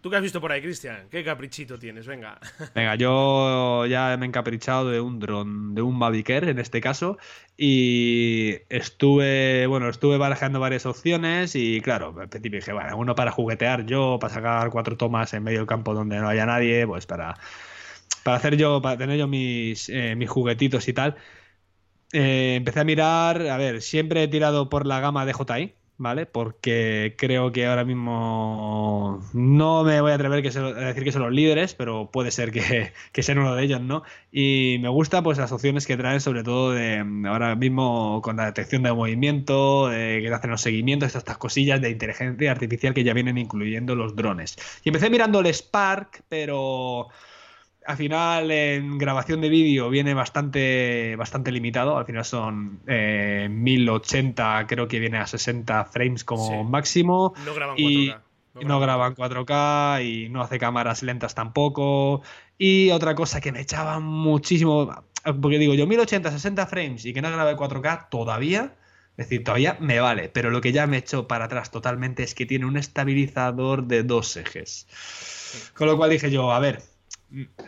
¿Tú qué has visto por ahí, Cristian? ¿Qué caprichito tienes? Venga. (laughs) Venga, yo ya me he encaprichado de un dron, de un Mavic Air en este caso, y estuve, bueno, estuve barajando varias opciones y claro, al principio dije, bueno, uno para juguetear yo, para sacar cuatro tomas en medio del campo donde no haya nadie, pues para, para hacer yo, para tener yo mis, eh, mis juguetitos y tal. Eh, empecé a mirar, a ver, siempre he tirado por la gama de DJI, ¿vale? Porque creo que ahora mismo no me voy a atrever a decir que son los líderes, pero puede ser que, (laughs) que, sean uno de ellos, ¿no? Y me gusta pues las opciones que traen, sobre todo de ahora mismo con la detección de movimiento, que hacen los seguimientos, estas cosillas de inteligencia artificial que ya vienen incluyendo los drones. Y empecé mirando el Spark, pero al final en grabación de vídeo viene bastante, bastante limitado. Al final son 1080, eh, creo que viene a 60 frames como máximo. No graban 4K. No, graban 4K y no hace cámaras lentas tampoco. Y otra cosa que me echaba muchísimo, porque digo yo 1080, 60 frames y que no grabe 4K todavía. Es decir, todavía me vale, pero lo que ya me echó para atrás totalmente es que tiene un estabilizador de dos ejes. Con lo cual dije yo, a ver,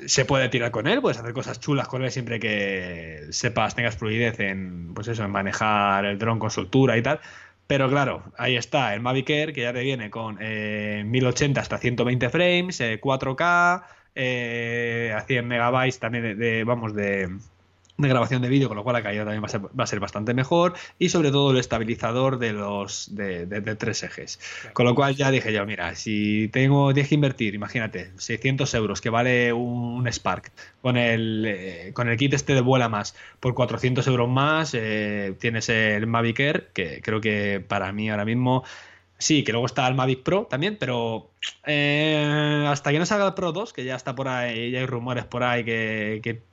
se puede tirar con él, puedes hacer cosas chulas con él siempre que sepas, tengas fluidez en, pues eso, en manejar el dron con soltura y tal. Pero claro, ahí está el Mavic Air que ya te viene con 1080 hasta 120 frames, 4K, eh, a 100 megabytes también de vamos, de, de grabación de vídeo, con lo cual la caída también va a, ser, bastante mejor y sobre todo el estabilizador de los de, tres ejes. Con lo cual ya dije yo, mira, si tengo, tienes que invertir, imagínate, 600 euros que vale un, Spark con el, eh, con el kit este de vuela más, por 400 euros más eh, tienes el Mavic Air, que creo que para mí ahora mismo Sí, que luego está el Mavic Pro también, pero eh, hasta que no salga el Pro 2, que ya está por ahí, ya hay rumores por ahí que, que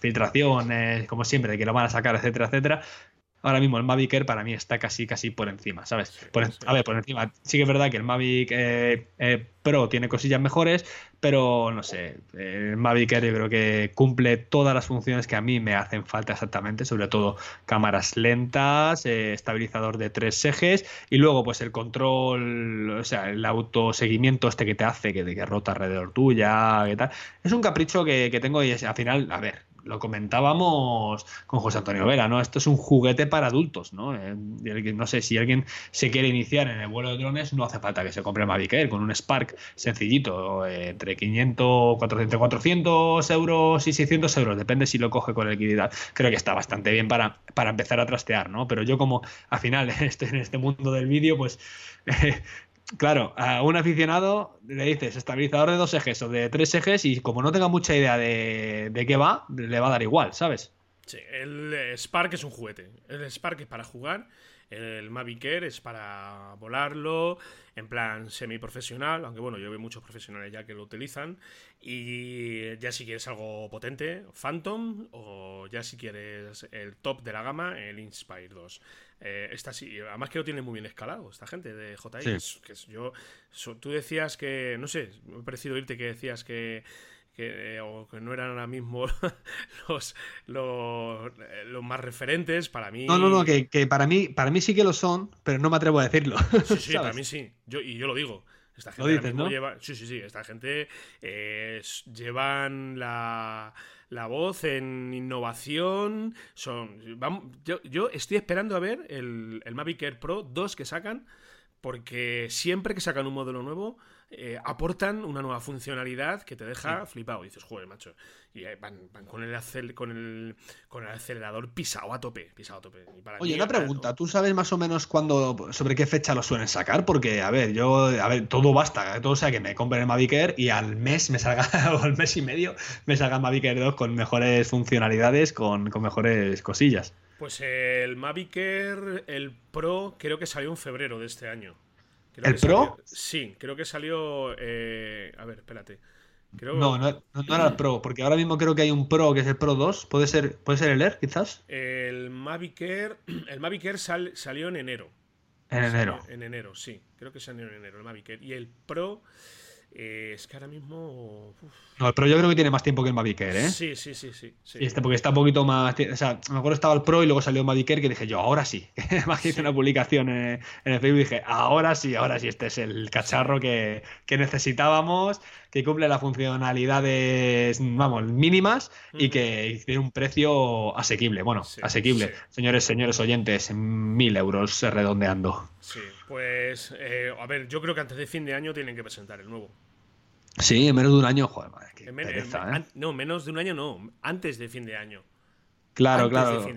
filtraciones, como siempre, de que lo van a sacar, etcétera, etcétera ahora mismo el Mavic Air para mí está casi casi por encima, ¿sabes? A ver, por encima. Sí que es verdad que el Mavic eh, eh, Pro tiene cosillas mejores, pero no sé, el Mavic Air yo creo que cumple todas las funciones que a mí me hacen falta exactamente, sobre todo cámaras lentas, eh, estabilizador de tres ejes y luego pues el control, o sea, el autoseguimiento este que te hace, que, que rota alrededor tuya, que tal. Es un capricho que, que tengo y es, al final, a ver, lo comentábamos con José Antonio Vera, ¿no? Esto es un juguete para adultos, ¿no? Eh, no sé, si alguien se quiere iniciar en el vuelo de drones, no hace falta que se compre Mavic Air con un Spark sencillito, eh, entre 500, 400, 400 euros y 600 euros, depende si lo coge con liquididad. Creo que está bastante bien para, para empezar a trastear, ¿no? Pero yo como al final (laughs) estoy en este mundo del vídeo, pues (laughs) Claro, a un aficionado le dices estabilizador de dos ejes o de tres ejes y como no tenga mucha idea de, de qué va, le va a dar igual, ¿sabes? Sí, el Spark es un juguete. El Spark es para jugar, el Mavic Air es para volarlo en plan semiprofesional, aunque bueno, yo veo muchos profesionales ya que lo utilizan. Y ya si quieres algo potente, Phantom, o ya si quieres el top de la gama, el Inspire 2. Eh, esta sí, además que lo tiene muy bien escalado esta gente de JI. Que yo, tú decías que, no sé, me ha parecido oírte que decías que que, o que no eran ahora mismo (laughs) los, los, los, más referentes para mí. No, no, no, que, para mí, para mí sí que lo son, pero no me atrevo a decirlo. Sí, sí, (laughs) para mí sí. Yo, y yo lo digo. Esta gente lo dices, ¿no? lleva, sí, sí, sí. Esta gente eh, llevan la la voz en innovación. Son, yo, yo, estoy esperando a ver el, el Mavic Air Pro 2 que sacan, porque siempre que sacan un modelo nuevo, eh, aportan una nueva funcionalidad que te deja flipado. Y dices, joder, macho. Y van, con, el con, el, con el acelerador pisado a tope. Pisado a tope. Oye, una pregunta. ¿Tú sabes más o menos cuándo, sobre qué fecha lo suelen sacar? Porque, a ver, yo, a ver, todo basta. Todo sea que me compre el Mavic Air y al mes me salga, (laughs) o al mes y medio, me salga el Mavic Air 2 con mejores funcionalidades, con, con mejores cosillas. Pues el Mavic Air, el Pro, creo que salió en febrero de este año. ¿El Pro? sí, creo que salió. Eh, a ver, espérate. No, no, era el Pro, porque ahora mismo creo que hay un Pro que es el Pro 2. ¿Puede ser, puede ser el Air, quizás? El Mavic Air, (clears throat) el Mavic Air salió en enero. En enero. En enero, sí. Creo que salió en enero el Mavic Air. Y el Pro. Eh, es que ahora mismo. No, pero yo creo que tiene más tiempo que el Mavic Air, ¿eh? Sí, sí, sí, sí. Este, porque está un poquito más. O sea, me acuerdo estaba el Pro y luego salió el Mavic Air que dije yo, ahora sí. (laughs) Además hice una publicación en, el Facebook y dije, ahora sí, ahora sí, este es el cacharro que, necesitábamos, que cumple las funcionalidades, vamos, mínimas y que tiene un precio asequible. Bueno, asequible. Señores, señores oyentes, mil euros redondeando. Sí, pues, eh, a ver, yo creo que antes de fin de año tienen que presentar el nuevo. Sí, en menos de un año, joder, madre, qué pereza, ¿eh? No, menos de un año no, antes de fin de año. Claro, claro.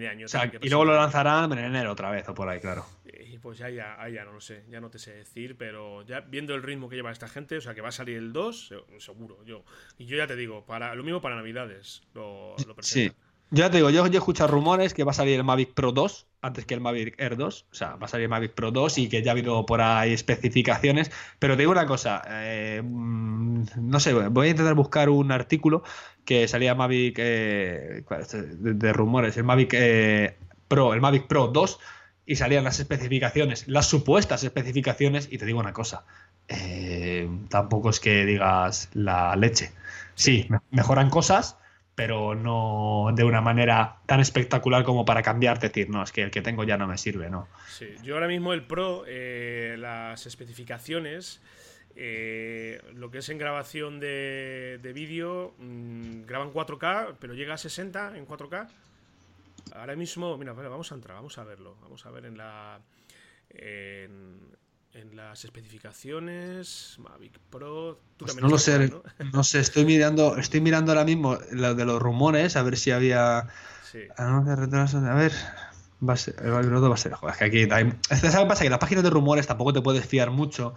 y luego lo lanzarán en enero otra vez o por ahí, claro. Y pues ya, ya, ya no lo sé, ya no te sé decir, pero ya viendo el ritmo que lleva esta gente, o sea que va a salir el 2, seguro. Yo, y yo ya te digo, para lo mismo para Navidades lo, lo Sí, yo ya te digo, yo, yo he escuchado rumores que va a salir el Mavic Pro 2 antes que el Mavic Air 2. O sea, va a salir el Mavic Pro 2 y que ya ha habido por ahí especificaciones. Pero te digo una cosa, eh, mm, no sé, voy a intentar buscar un artículo que salía Mavic eh, de, rumores, el Mavic eh, Pro, el Mavic Pro 2 y salían las especificaciones, las supuestas especificaciones y te digo una cosa, tampoco es que digas la leche. Sí, mejoran cosas, pero no de una manera tan espectacular como para cambiar, decir, no, es que el que tengo ya no me sirve, ¿no? Sí, yo ahora mismo el Pro, eh, las especificaciones, eh, lo que es en grabación de, vídeo, mm, graban 4K, pero llega a 60 en 4K. Ahora mismo, mira, vamos a entrar, vamos a verlo, vamos a ver en la... En, en las especificaciones, Mavic Pro. Pues no lo sé, ¿no? sé, estoy mirando, estoy mirando ahora mismo lo de los rumores, a ver si había. Sí. A ver, Va a ser, el va a ser. Joder, es que aquí hay, ¿Sabes pasa? Que las páginas de rumores tampoco te puedes fiar mucho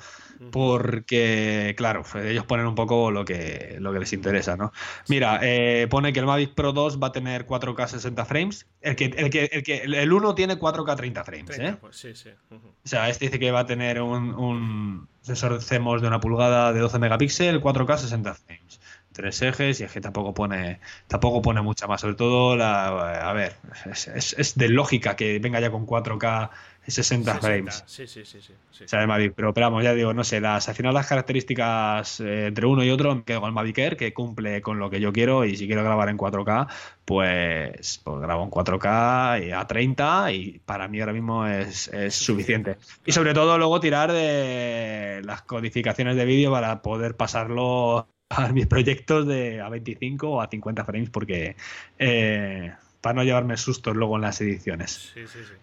porque, claro, ellos ponen un poco lo que, lo que les interesa, ¿no? Mira, eh, pone que el Mavic Pro 2 va a tener 4K 60 frames. El que, el que, el, que, el 1 tiene 4K 30 frames, ¿eh? Pues, sí, sí. O sea, este dice que va a tener un, un sensor de CMOS de una pulgada de 12 megapíxeles, 4K 60 frames tres ejes y es que tampoco pone tampoco pone mucha más. Sobre todo la a ver es, es, de lógica que venga ya con 4K 60, frames. sí sí sí sí, O sea, el Mavic pero, pero vamos ya digo no sé las al final las características eh, entre uno y otro me quedo con el Mavic Air que cumple con lo que yo quiero y si quiero grabar en 4K pues, pues grabo en 4K y a 30 y para mí ahora mismo es, es suficiente. y sobre todo luego tirar de las codificaciones de vídeo para poder pasarlo mis proyectos de a 25 o a 50 frames porque eh, para no llevarme sustos luego en las ediciones. Sí, sí, sí.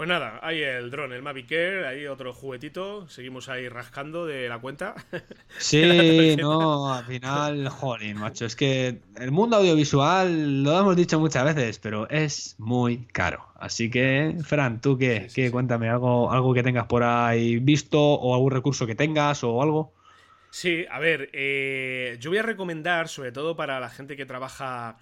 Pues nada, hay el dron, el Mavic Air, hay otro juguetito, seguimos ahí rascando de la cuenta. (laughs) Sí, no, al final, jolín, macho, es que el mundo audiovisual, lo hemos dicho muchas veces, pero es muy caro. Así que, Fran, ¿tú qué? ¿Qué? Cuéntame, algo, algo que tengas por ahí visto o algún recurso que tengas o algo. Sí, a ver, eh, yo voy a recomendar, sobre todo para la gente que trabaja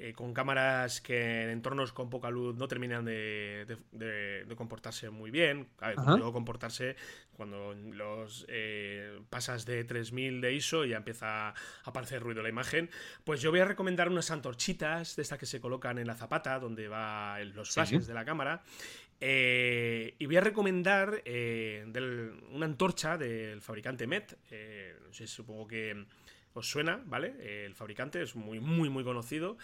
eh, con cámaras que en entornos con poca luz no terminan de, comportarse muy bien. A ver, cuando comportarse cuando los eh, pasas de 3000 de ISO y ya empieza a aparecer ruido la imagen. Pues yo voy a recomendar unas antorchitas de estas que se colocan en la zapata, donde va los flashes de la cámara. Eh, y voy a recomendar eh, una antorcha del fabricante Met. Eh, sé, supongo que os suena, ¿vale? el fabricante es muy, muy, muy conocido.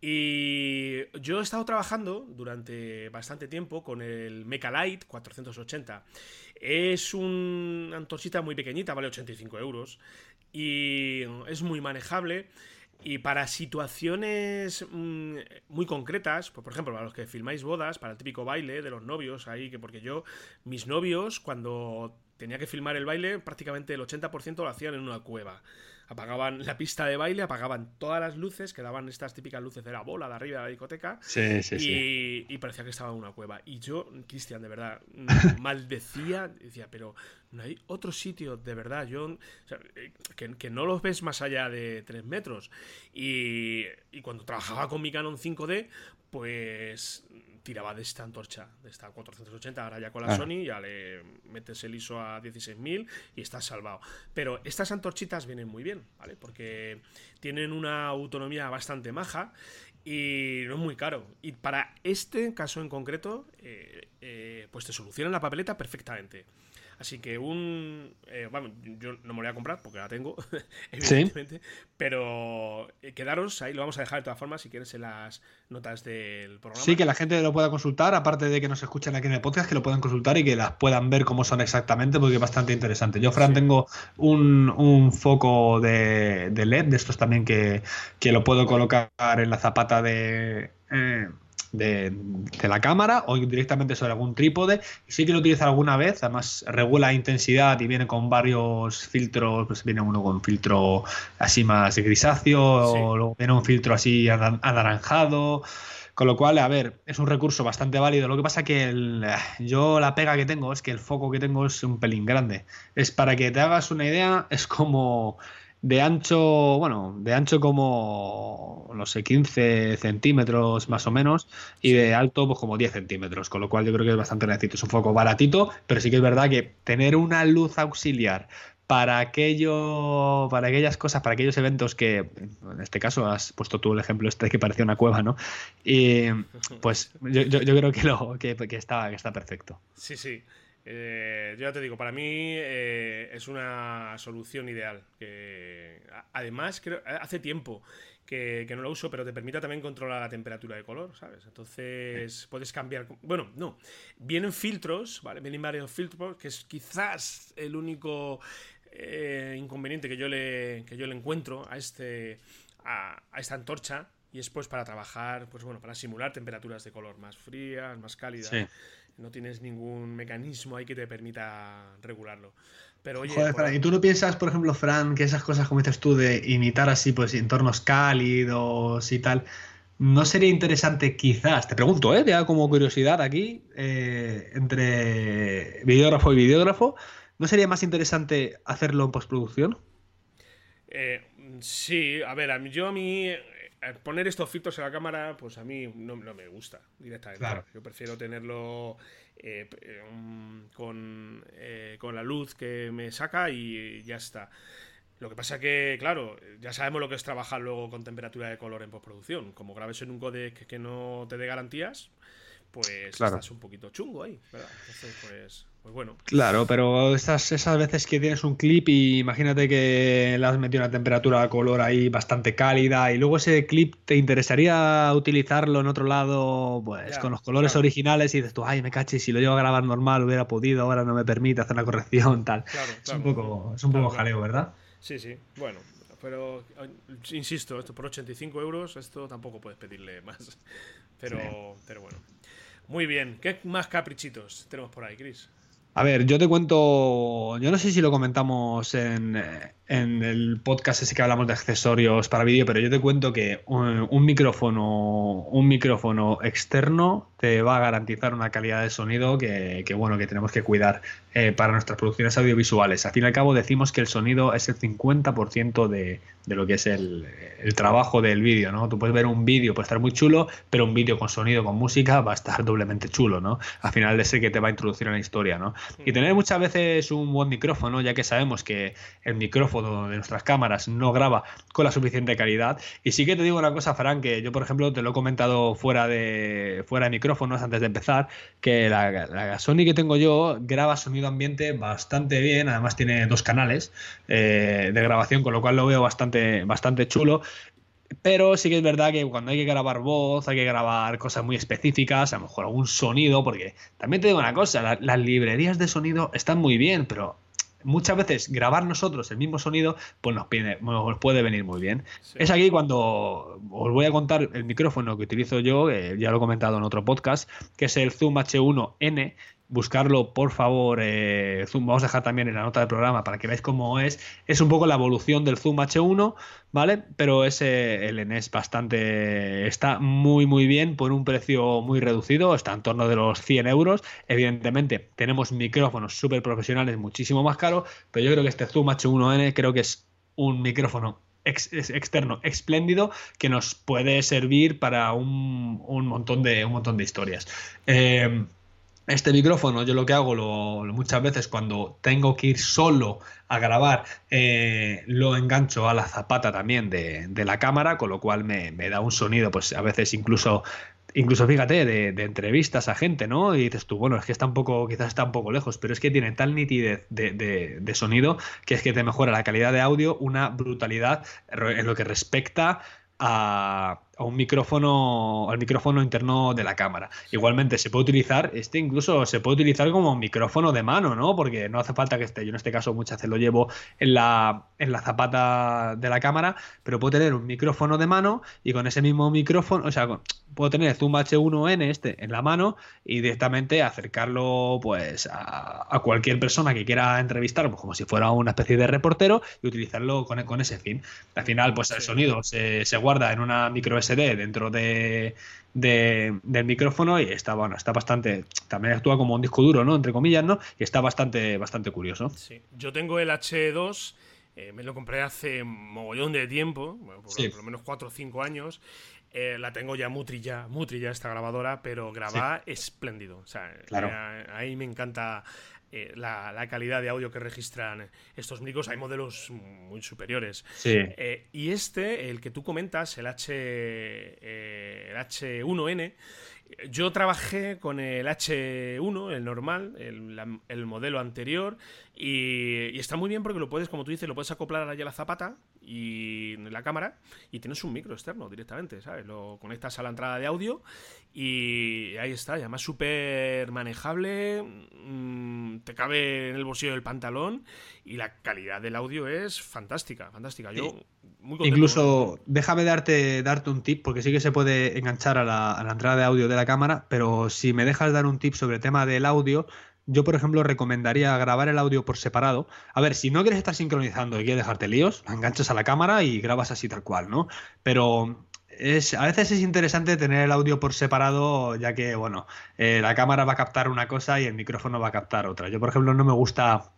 Y yo he estado trabajando durante bastante tiempo con el Light 480. Es una antorchita muy pequeñita, vale 85 euros. Y es muy manejable. Y para situaciones mm, muy concretas, pues por ejemplo, para los que filmáis bodas, para el típico baile de los novios, ahí que porque yo, mis novios, cuando tenía que filmar el baile, prácticamente el 80% lo hacían en una cueva apagaban la pista de baile, apagaban todas las luces, quedaban estas típicas luces de la bola de arriba de la discoteca. Sí, sí, y, sí. y parecía que estaba en una cueva. Y yo, Cristian, de verdad, (laughs) maldecía, decía, pero no hay otro sitio, de verdad, yo, eh, que, que, no los ves más allá de 3 metros. Y, y cuando trabajaba con mi Canon 5D, pues tiraba de esta antorcha, de esta 480, ahora ya con la ah. Sony, ya le metes el ISO a 16.000 y estás salvado. Pero estas antorchitas vienen muy bien, ¿vale? Porque tienen una autonomía bastante maja y no es muy caro. Y para este caso en concreto, eh, eh, pues te solucionan la papeleta perfectamente. Así que un. Eh, bueno, yo no me lo voy a comprar porque la tengo, (laughs) evidentemente. Pero eh, quedaros ahí, lo vamos a dejar de todas formas si quieres en las notas del programa. Sí, que la gente lo pueda consultar, aparte de que nos escuchen aquí en el podcast, que lo puedan consultar y que las puedan ver cómo son exactamente, porque es bastante interesante. Yo, Fran, tengo un, foco de, LED, de estos también que, que lo puedo colocar en la zapata de. Eh, de, la cámara o directamente sobre algún trípode. Sí que lo utilizo alguna vez, además regula intensidad y viene con varios filtros, pues viene uno con filtro así más grisáceo, o luego viene un filtro así anaranjado. Con lo cual, a ver, es un recurso bastante válido. Lo que pasa que el, yo la pega que tengo es que el foco que tengo es un pelín grande. Es para que te hagas una idea, es como de ancho, bueno, de ancho como, no sé, 15 centímetros más o menos, y de alto pues como 10 centímetros, con lo cual yo creo que es bastante necesito. Es un foco baratito, pero sí que es verdad que tener una luz auxiliar para aquello, para aquellas cosas, para aquellos eventos que, en este caso has puesto tú el ejemplo este que parecía una cueva, ¿no? Y pues yo, yo, creo que, lo, que, que, está, que está perfecto. Sí, sí. Eh, yo ya te digo, para mí eh, es una solución ideal. Que, además, creo, hace tiempo que, no lo uso, pero te permite también controlar la temperatura de color, ¿sabes? Entonces puedes cambiar. Bueno, no. Vienen filtros, ¿vale? Vienen varios filtros, que es quizás el único eh, inconveniente que yo, le, que yo le encuentro a, este, a, a esta antorcha. Y es pues para trabajar, pues bueno, para simular temperaturas de color más frías, más cálidas. Sí no tienes ningún mecanismo ahí que te permita regularlo. Pero oye, ¿y tú no piensas, por ejemplo, Fran, que esas cosas como dices tú de imitar así pues entornos cálidos y tal, no sería interesante quizás, te pregunto, ¿eh? Ya como curiosidad aquí, eh, entre videógrafo y videógrafo, ¿no sería más interesante hacerlo en postproducción? Eh, sí, a ver, yo a mí poner estos filtros en la cámara, pues a mí no, me gusta directamente. Yo prefiero tenerlo eh, con, eh, con, la luz que me saca y ya está. Lo que pasa que, claro, ya sabemos lo que es trabajar luego con temperatura de color en postproducción. Como grabes en un codec que no te dé garantías, pues estás un poquito chungo ahí, Entonces, pues, pues, bueno. Claro, pero esas, esas veces que tienes un clip y imagínate que le has metido una temperatura de color ahí bastante cálida y luego ese clip te interesaría utilizarlo en otro lado, pues con los colores originales y dices tú, ay, me caché, si lo llevo a grabar normal hubiera podido, ahora no me permite hacer la corrección, tal. es un poco, es un poco jaleo, ¿verdad? Sí, sí, bueno, pero insisto, esto por 85 euros, esto tampoco puedes pedirle más. (laughs) Pero, pero bueno. Muy bien, ¿qué más caprichitos tenemos por ahí, Chris? A ver, yo te cuento, yo no sé si lo comentamos en, en el podcast ese que hablamos de accesorios para vídeo, pero yo te cuento que un, micrófono, un micrófono externo te va a garantizar una calidad de sonido que, bueno, que tenemos que cuidar eh, para nuestras producciones audiovisuales. Al fin y al cabo decimos que el sonido es el 50% de, de, lo que es el, trabajo del vídeo, ¿no? Tú puedes ver un vídeo, puede estar muy chulo, pero un vídeo con sonido, con música, va a estar doblemente chulo, ¿no? Al final de ese que te va a introducir en la historia, ¿no? Y tener muchas veces un buen micrófono, ya que sabemos que el micrófono de nuestras cámaras no graba con la suficiente calidad. Y sí que te digo una cosa, Fran, que yo, por ejemplo, te lo he comentado fuera de, fuera de micrófonos antes de empezar, que la Sony que tengo yo graba sonido ambiente bastante bien, además tiene dos canales eh, de grabación, con lo cual lo veo bastante, bastante chulo. Pero sí que es verdad que cuando hay que grabar voz, hay que grabar cosas muy específicas, a lo mejor algún sonido, porque también te digo una cosa, las librerías de sonido están muy bien, pero muchas veces grabar nosotros el mismo sonido, pues nos, puede venir muy bien. Es aquí cuando os voy a contar el micrófono que utilizo yo, ya lo he comentado en otro podcast, que es el Zoom H1N, buscarlo por favor eh, Zoom vamos a dejar también en la nota del programa para que veáis cómo es. Es un poco la evolución del Zoom H1 vale pero ese el es bastante está muy muy bien por un precio muy reducido está en torno de los 100 euros. Evidentemente tenemos micrófonos súper profesionales muchísimo más caros pero yo creo que este Zoom H1N creo que es un micrófono externo espléndido que nos puede servir para un, un, montón de un montón de historias. Eh, este micrófono yo lo que hago lo, muchas veces cuando tengo que ir solo a grabar eh, lo engancho a la zapata también de, la cámara, con lo cual me, da un sonido pues a veces incluso incluso fíjate, de, entrevistas a gente, ¿no? Y dices tú, bueno, es que está un poco, quizás está un poco lejos, pero es que tiene tal nitidez de, sonido que es que te mejora la calidad de audio, una brutalidad en lo que respecta a, a un micrófono, al micrófono interno de la cámara. Igualmente se puede utilizar, este incluso se puede utilizar como micrófono de mano, ¿no? Porque no hace falta que esté, yo en este caso muchas veces lo llevo en la, en la zapata de la cámara, pero puedo tener un micrófono de mano y con ese mismo micrófono, o sea, puedo tener el Zoom H1N este en la mano y directamente acercarlo pues a, cualquier persona que quiera entrevistar, pues, como si fuera una especie de reportero y utilizarlo con, con ese fin. Al final, pues el sonido se, se guarda en una micro SD dentro de, del micrófono y está bueno, está bastante, también actúa como un disco duro, ¿no? Entre comillas, ¿no? Y está bastante, bastante curioso. Sí, yo tengo el H2, eh, me lo compré hace mogollón de tiempo, por, lo menos 4 o 5 años. Eh, la tengo ya muy trilla, muy trilla esta grabadora, pero graba espléndido. O sea, eh, ahí me encanta eh, la, calidad de audio que registran estos micros. Hay modelos muy superiores. Eh, y este, el que tú comentas, el, H, eh, el H1N, yo trabajé con el H1, el normal, el, modelo anterior, y, está muy bien porque lo puedes, como tú dices, lo puedes acoplar allá a la zapata y la cámara y tienes un micro externo directamente, ¿sabes? Lo conectas a la entrada de audio y ahí está, y además súper manejable, mm, te cabe en el bolsillo del pantalón y la calidad del audio es fantástica, fantástica. Yo Incluso, déjame darte, darte un tip, porque sí que se puede enganchar a la, a la, entrada de audio de la cámara, pero si me dejas dar un tip sobre el tema del audio, yo, por ejemplo, recomendaría grabar el audio por separado. A ver, si no quieres estar sincronizando y quieres dejarte líos, enganchas a la cámara y grabas así tal cual, ¿no? Pero es, a veces es interesante tener el audio por separado, ya que, bueno, eh, la cámara va a captar una cosa y el micrófono va a captar otra. Yo, por ejemplo, no me gusta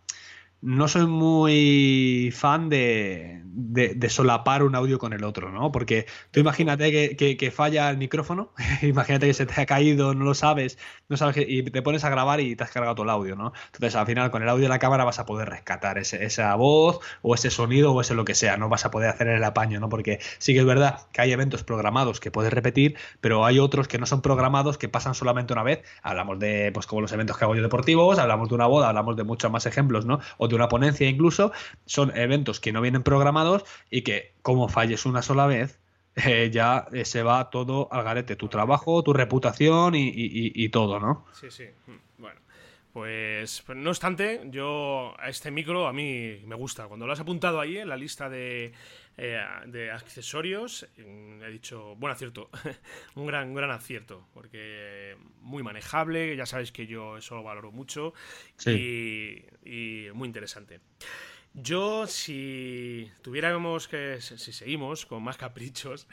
no soy muy fan de, de, solapar un audio con el otro, ¿no? Porque tú imagínate que, falla el micrófono, (laughs) imagínate que se te ha caído, no lo sabes, no sabes y te pones a grabar y te has cargado todo el audio, ¿no? Entonces al final con el audio de la cámara vas a poder rescatar esa voz o ese sonido o ese lo que sea, no vas a poder hacer el apaño, ¿no? Porque sí que es verdad que hay eventos programados que puedes repetir, pero hay otros que no son programados que pasan solamente una vez. Hablamos de, pues como los eventos que hago yo deportivos, hablamos de una boda, hablamos de muchos más ejemplos, ¿no? De una ponencia incluso, son eventos que no vienen programados y que como falles una sola vez, eh, ya eh, se va todo al garete, tu trabajo, tu reputación y, todo, ¿no? Sí, sí. Pues, pues no obstante, yo a este micro a mí me gusta. Cuando lo has apuntado ahí en la lista de, eh, de accesorios, mm, he dicho, buen acierto, (laughs) un gran, gran acierto, porque muy manejable, ya sabéis que yo eso lo valoro mucho y, y muy interesante. Yo, si tuviéramos que, si seguimos con más caprichos,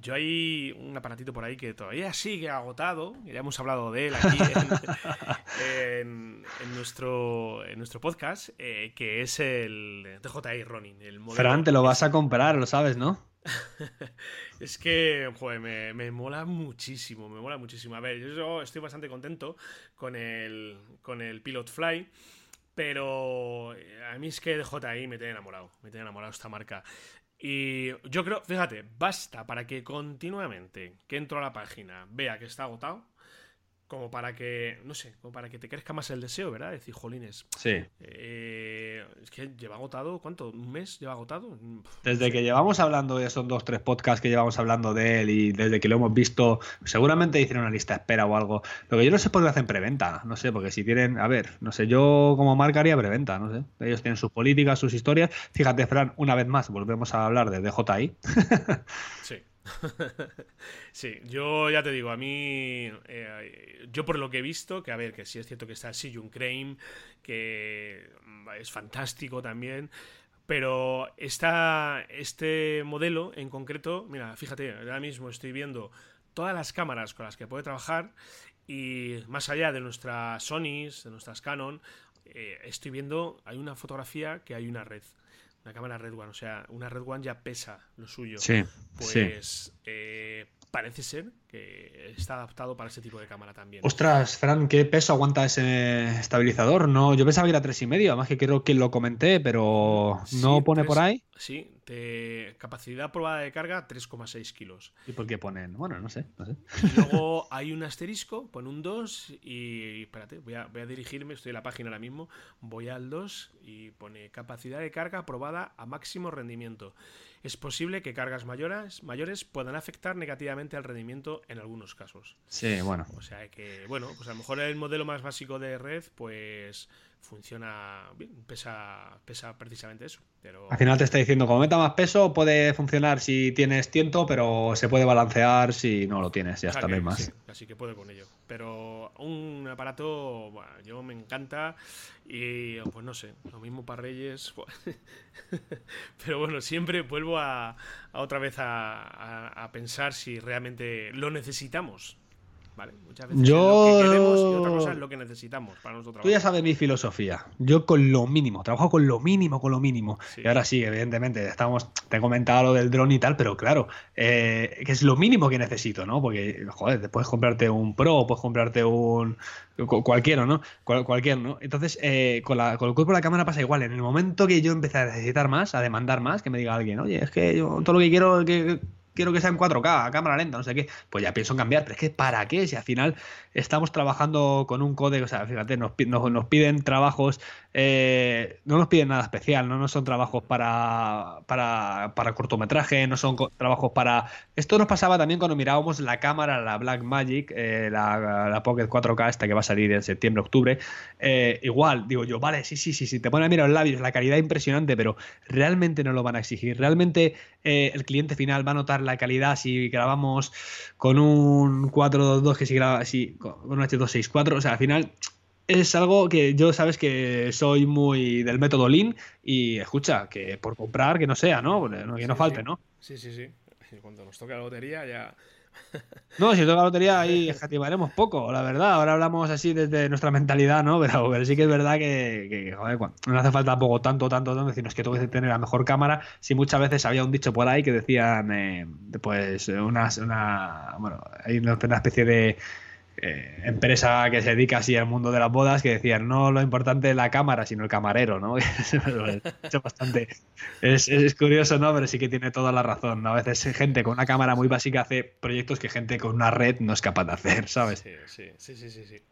yo hay un aparatito por ahí que todavía sigue agotado, ya hemos hablado de él aquí (laughs) en, nuestro, en nuestro podcast, eh, que es el DJI Ronin. El modelo Fran, te lo vas a comprar, lo sabes, ¿no? (laughs) es que, joder, me, me, mola muchísimo, me mola muchísimo. A ver, yo estoy bastante contento con el, con el Pilot Fly. Pero a mí es que DJI me tiene enamorado, me tiene enamorado esta marca. Y yo creo, fíjate, basta para que continuamente que entro a la página vea que está agotado como para que, no sé, como para que te crezca más el deseo, ¿verdad? Decir, jolines. Sí. Eh, es que lleva agotado, ¿cuánto? ¿Un mes lleva agotado? Desde que llevamos hablando de esos dos, tres podcasts que llevamos hablando de él y desde que lo hemos visto, seguramente hicieron una lista de espera o algo. Lo que yo no sé por qué hacen preventa, no sé, porque si tienen, a ver, no sé, yo como marca haría preventa, no sé. Ellos tienen sus políticas, sus historias. Fíjate, Fran, una vez más, volvemos a hablar de DJI. (laughs) sí. (laughs) sí, yo ya te digo, a mí, eh, yo por lo que he visto, que a ver, que sí es cierto que está Siyun Crane, que es fantástico también, pero está este modelo en concreto, mira, fíjate, ahora mismo estoy viendo todas las cámaras con las que puede trabajar y más allá de nuestras Sonys, de nuestras Canon, eh, estoy viendo, hay una fotografía que hay una red. Una cámara Red One, o sea, una Red One ya pesa lo suyo. Sí. Pues Eh, parece ser que está adaptado para ese tipo de cámara también. Ostras, Fran, ¿qué peso aguanta ese estabilizador? No, yo pensaba que era tres y medio, además que creo que lo comenté, pero no pone por ahí. Sí, capacidad probada de carga 3,6 kilos. ¿Y por qué ponen? Bueno, no sé, no sé. luego (laughs) hay un asterisco, pone un 2 y espérate, voy a, voy a dirigirme, estoy en la página ahora mismo, voy al 2 y pone capacidad de carga probada a máximo rendimiento es posible que cargas mayores, mayores puedan afectar negativamente al rendimiento en algunos casos. Sí, bueno. O sea que, bueno, pues a lo mejor el modelo más básico de red, pues funciona bien, pesa, pesa precisamente eso. Pero... Al final te está diciendo, como meta más peso, puede funcionar si tienes tiento, pero se puede balancear si no lo tienes, ya está, más. así que puede con ello. Pero un aparato, bueno, yo me encanta y pues no sé, lo mismo para Reyes. (laughs) pero bueno, siempre vuelvo a, otra vez a pensar si realmente lo necesitamos. Muchas veces yo... lo que queremos y otra cosa es lo que necesitamos para nosotros. Tú ya sabes mi filosofía. Yo con lo mínimo, trabajo con lo mínimo, con lo mínimo. Y ahora sí, evidentemente, estamos, te he comentado lo del dron y tal, pero claro, eh, que es lo mínimo que necesito, ¿no? Porque, joder, puedes comprarte un Pro, puedes comprarte un cualquiera, ¿no? cualquier, ¿no? Entonces, eh, con, la, con, el cuerpo de la cámara pasa igual. En el momento que yo empecé a necesitar más, a demandar más, que me diga alguien, oye, es que yo todo lo que quiero que quiero que sea en 4K, a cámara lenta, no sé qué, pues ya pienso en cambiar, pero es que ¿para qué? Si al final estamos trabajando con un código, o sea, fíjate, nos, nos, piden trabajos, eh, no nos piden nada especial, no, son trabajos para, para, para cortometraje, no son trabajos para... Esto nos pasaba también cuando mirábamos la cámara, la Blackmagic, eh, la, la, Pocket 4K, esta que va a salir en septiembre, octubre, eh, igual, digo yo, vale, sí, sí, sí, sí, te ponen a mirar los labios, la calidad impresionante, pero realmente no lo van a exigir, realmente el cliente final va a notar la calidad si grabamos con un 422 que si graba así con un H264, o sea, al final es algo que yo sabes que soy muy del método Lean y escucha, que por comprar que no sea, ¿no? Que no falte, ¿no? Sí, sí, sí. Cuando nos toque la lotería ya no, si toca la lotería ahí (laughs) escativaremos poco, la verdad. Ahora hablamos así desde nuestra mentalidad, ¿no? Pero, sí que es verdad que, joder, no hace falta poco, tanto, tanto, tanto, decirnos que tengo que tener la mejor cámara. Si muchas veces había un dicho por ahí que decían, eh, pues, una, una, bueno, hay una especie de eh, empresa que se dedica así al mundo de las bodas que decían no lo importante es la cámara sino el camarero no (laughs) es bastante. Es, curioso no pero sí que tiene toda la razón a veces gente con una cámara muy básica hace proyectos que gente con una red no es capaz de hacer sabes sí sí sí sí, sí.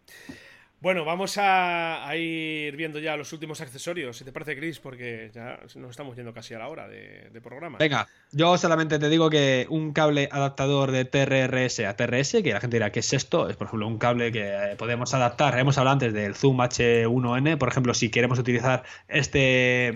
Bueno, vamos a, ir viendo ya los últimos accesorios, si te parece, Chris, porque ya nos estamos yendo casi a la hora de, programa. Venga, yo solamente te digo que un cable adaptador de TRRS a TRS, que la gente dirá, ¿qué es esto? Es, por ejemplo, un cable que eh, podemos adaptar. Hemos hablado antes del Zoom H1N, por ejemplo, si queremos utilizar este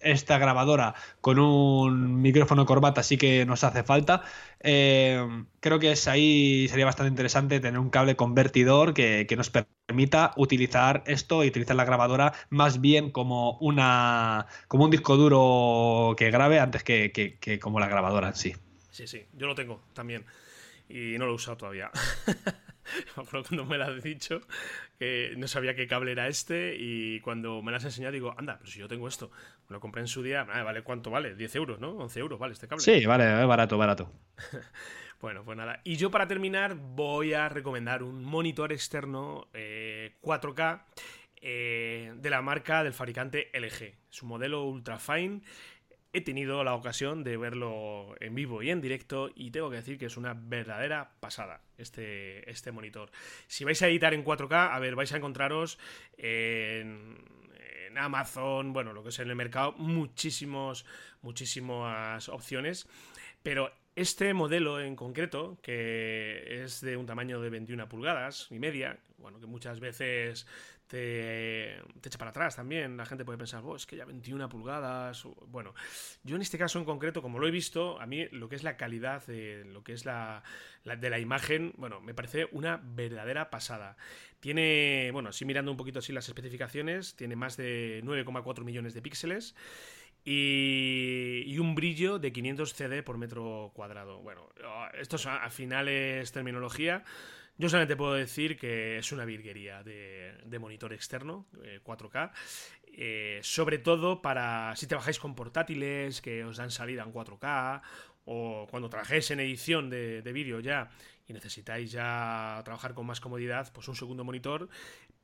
esta grabadora con un micrófono corbata sí que nos hace falta. Eh, creo que es ahí sería bastante interesante tener un cable convertidor que, nos permita utilizar esto y utilizar la grabadora más bien como una como un disco duro que grabe antes que, que como la grabadora en sí. Sí, sí, yo lo tengo también y no lo he usado todavía. (laughs) (laughs) cuando me lo has dicho, que no sabía qué cable era este y cuando me lo has enseñado digo, anda, pero si yo tengo esto, me lo compré en su día, vale, ¿cuánto vale? 10 euros, ¿no? 11 euros, vale, este cable. Sí, vale, barato, barato. (laughs) bueno, pues nada. Y yo para terminar voy a recomendar un monitor externo 4K eh, eh, de la marca del fabricante LG. Es un modelo ultra fine he tenido la ocasión de verlo en vivo y en directo y tengo que decir que es una verdadera pasada este, este monitor. Si vais a editar en 4K, a ver, vais a encontraros en, en Amazon, bueno, lo que es en el mercado, muchísimos, muchísimas opciones, pero este modelo en concreto, que es de un tamaño de 21 pulgadas y media, bueno, que muchas veces te, echa para atrás también. La gente puede pensar, oh, es que ya 21 pulgadas. Bueno, yo en este caso en concreto, como lo he visto, a mí lo que es la calidad de lo que es la, de la imagen, bueno, me parece una verdadera pasada. Tiene, bueno, así mirando un poquito así las especificaciones, tiene más de 9,4 millones de píxeles. Y, un brillo de 500 CD por metro cuadrado. Bueno, esto al final es terminología. Yo solamente puedo decir que es una virguería de, monitor externo, 4K. Eh, eh, sobre todo para si trabajáis con portátiles que os dan salida en 4K o cuando trabajéis en edición de, de vídeo ya y necesitáis ya trabajar con más comodidad, pues un segundo monitor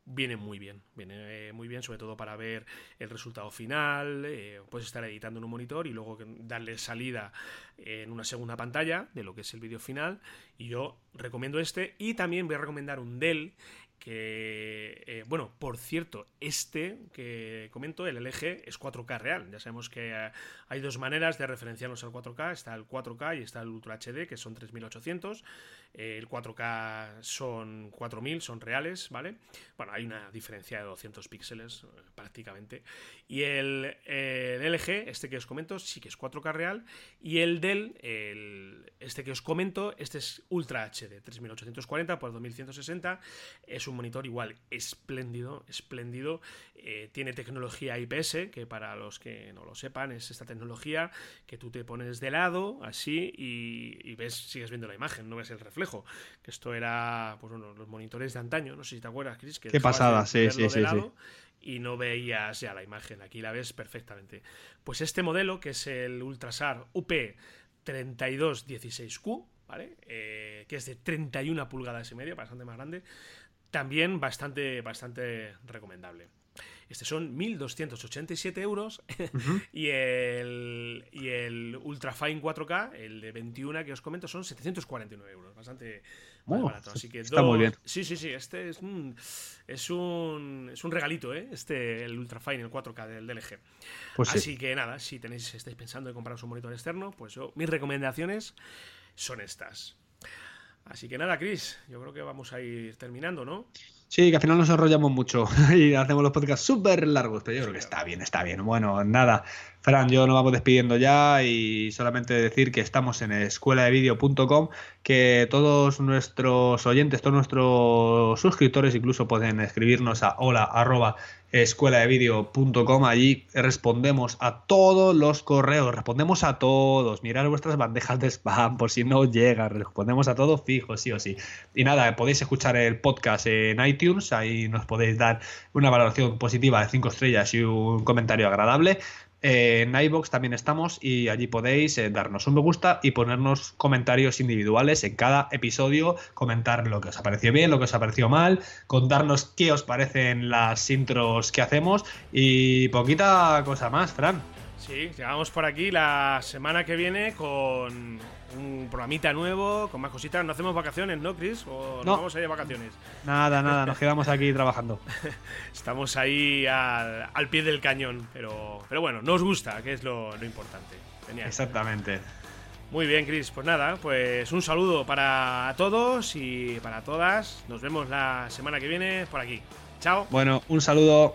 viene muy bien, viene eh, muy bien sobre todo para ver el resultado final, eh, puedes estar editando en un monitor y luego darle salida en una segunda pantalla de lo que es el vídeo final y yo recomiendo este y también voy a recomendar un Dell que, eh, bueno, por cierto, este que comento, el LG, es 4K real. Ya sabemos que hay dos maneras de referenciarnos al 4K. Está el 4K y está el Ultra HD, que son 3800. Eh, el 4K son 4000, son reales, ¿vale? Bueno, hay una diferencia de 200 píxeles prácticamente. Y el, LG, este que os comento, sí que es 4K real. Y el Dell, el, este que os comento, este es Ultra HD, 3840 por 2160. Es un monitor igual espléndido, espléndido. Eh, tiene tecnología IPS, que para los que no lo sepan es esta tecnología que tú te pones de lado, así, y, ves, sigues viendo la imagen, no ves el reflejo. Que esto era, pues bueno, los monitores de antaño, no sé si te acuerdas, Chris. Que Qué pasada, sí, sí, sí, Y no veías ya la imagen, aquí la ves perfectamente. Pues este modelo, que es el Ultrasar UP3216Q, ¿vale? Eh, que es de 31 pulgadas y media, bastante más grande, también bastante, bastante recomendable. Este son 1.287 euros (laughs) y, el, y el Ultrafine 4K, el de 21 que os comento, son 749 euros. Bastante barato. Así que está muy bien. Sí, sí, sí. Este es un, es un, es un regalito, ¿eh? Este, el Ultrafine, el 4K del DLG. Pues Así que nada, si tenéis, estáis pensando en compraros un monitor externo, pues yo, mis recomendaciones son estas. Así que nada, Chris, yo creo que vamos a ir terminando, ¿no? Sí, que al final nos enrollamos mucho (laughs) y hacemos los podcasts súper largos, pero yo creo que está bien, está bien. Bueno, nada, Fran, yo nos vamos despidiendo ya y solamente decir que estamos en escueladevideo.com, que todos nuestros oyentes, todos nuestros suscriptores incluso pueden escribirnos a hola escueladevideo.com. Allí respondemos a todos los correos, respondemos a todos. Mirad vuestras bandejas de spam por si no llega, respondemos a todos fijo, sí o sí. Y nada, podéis escuchar el podcast en iTunes, ahí nos podéis dar una valoración positiva de 5 estrellas y un comentario agradable. En iBox también estamos y allí podéis eh, darnos un me gusta y ponernos comentarios individuales en cada episodio, comentar lo que os ha parecido bien, lo que os ha parecido mal, contarnos qué os parecen las intros que hacemos y poquita cosa más, Fran. Sí, llegamos por aquí la semana que viene con un programita nuevo, con más cositas. No hacemos vacaciones, ¿no, Chris? ¿O no vamos a ir de vacaciones? Nada, nada, nos quedamos aquí trabajando. (laughs) Estamos ahí al, pie del cañón, pero, pero bueno, nos gusta, que es lo, importante. Exactamente. Muy bien, Chris. Pues nada, pues un saludo para todos y para todas. Nos vemos la semana que viene por aquí. Chao. Bueno, un saludo.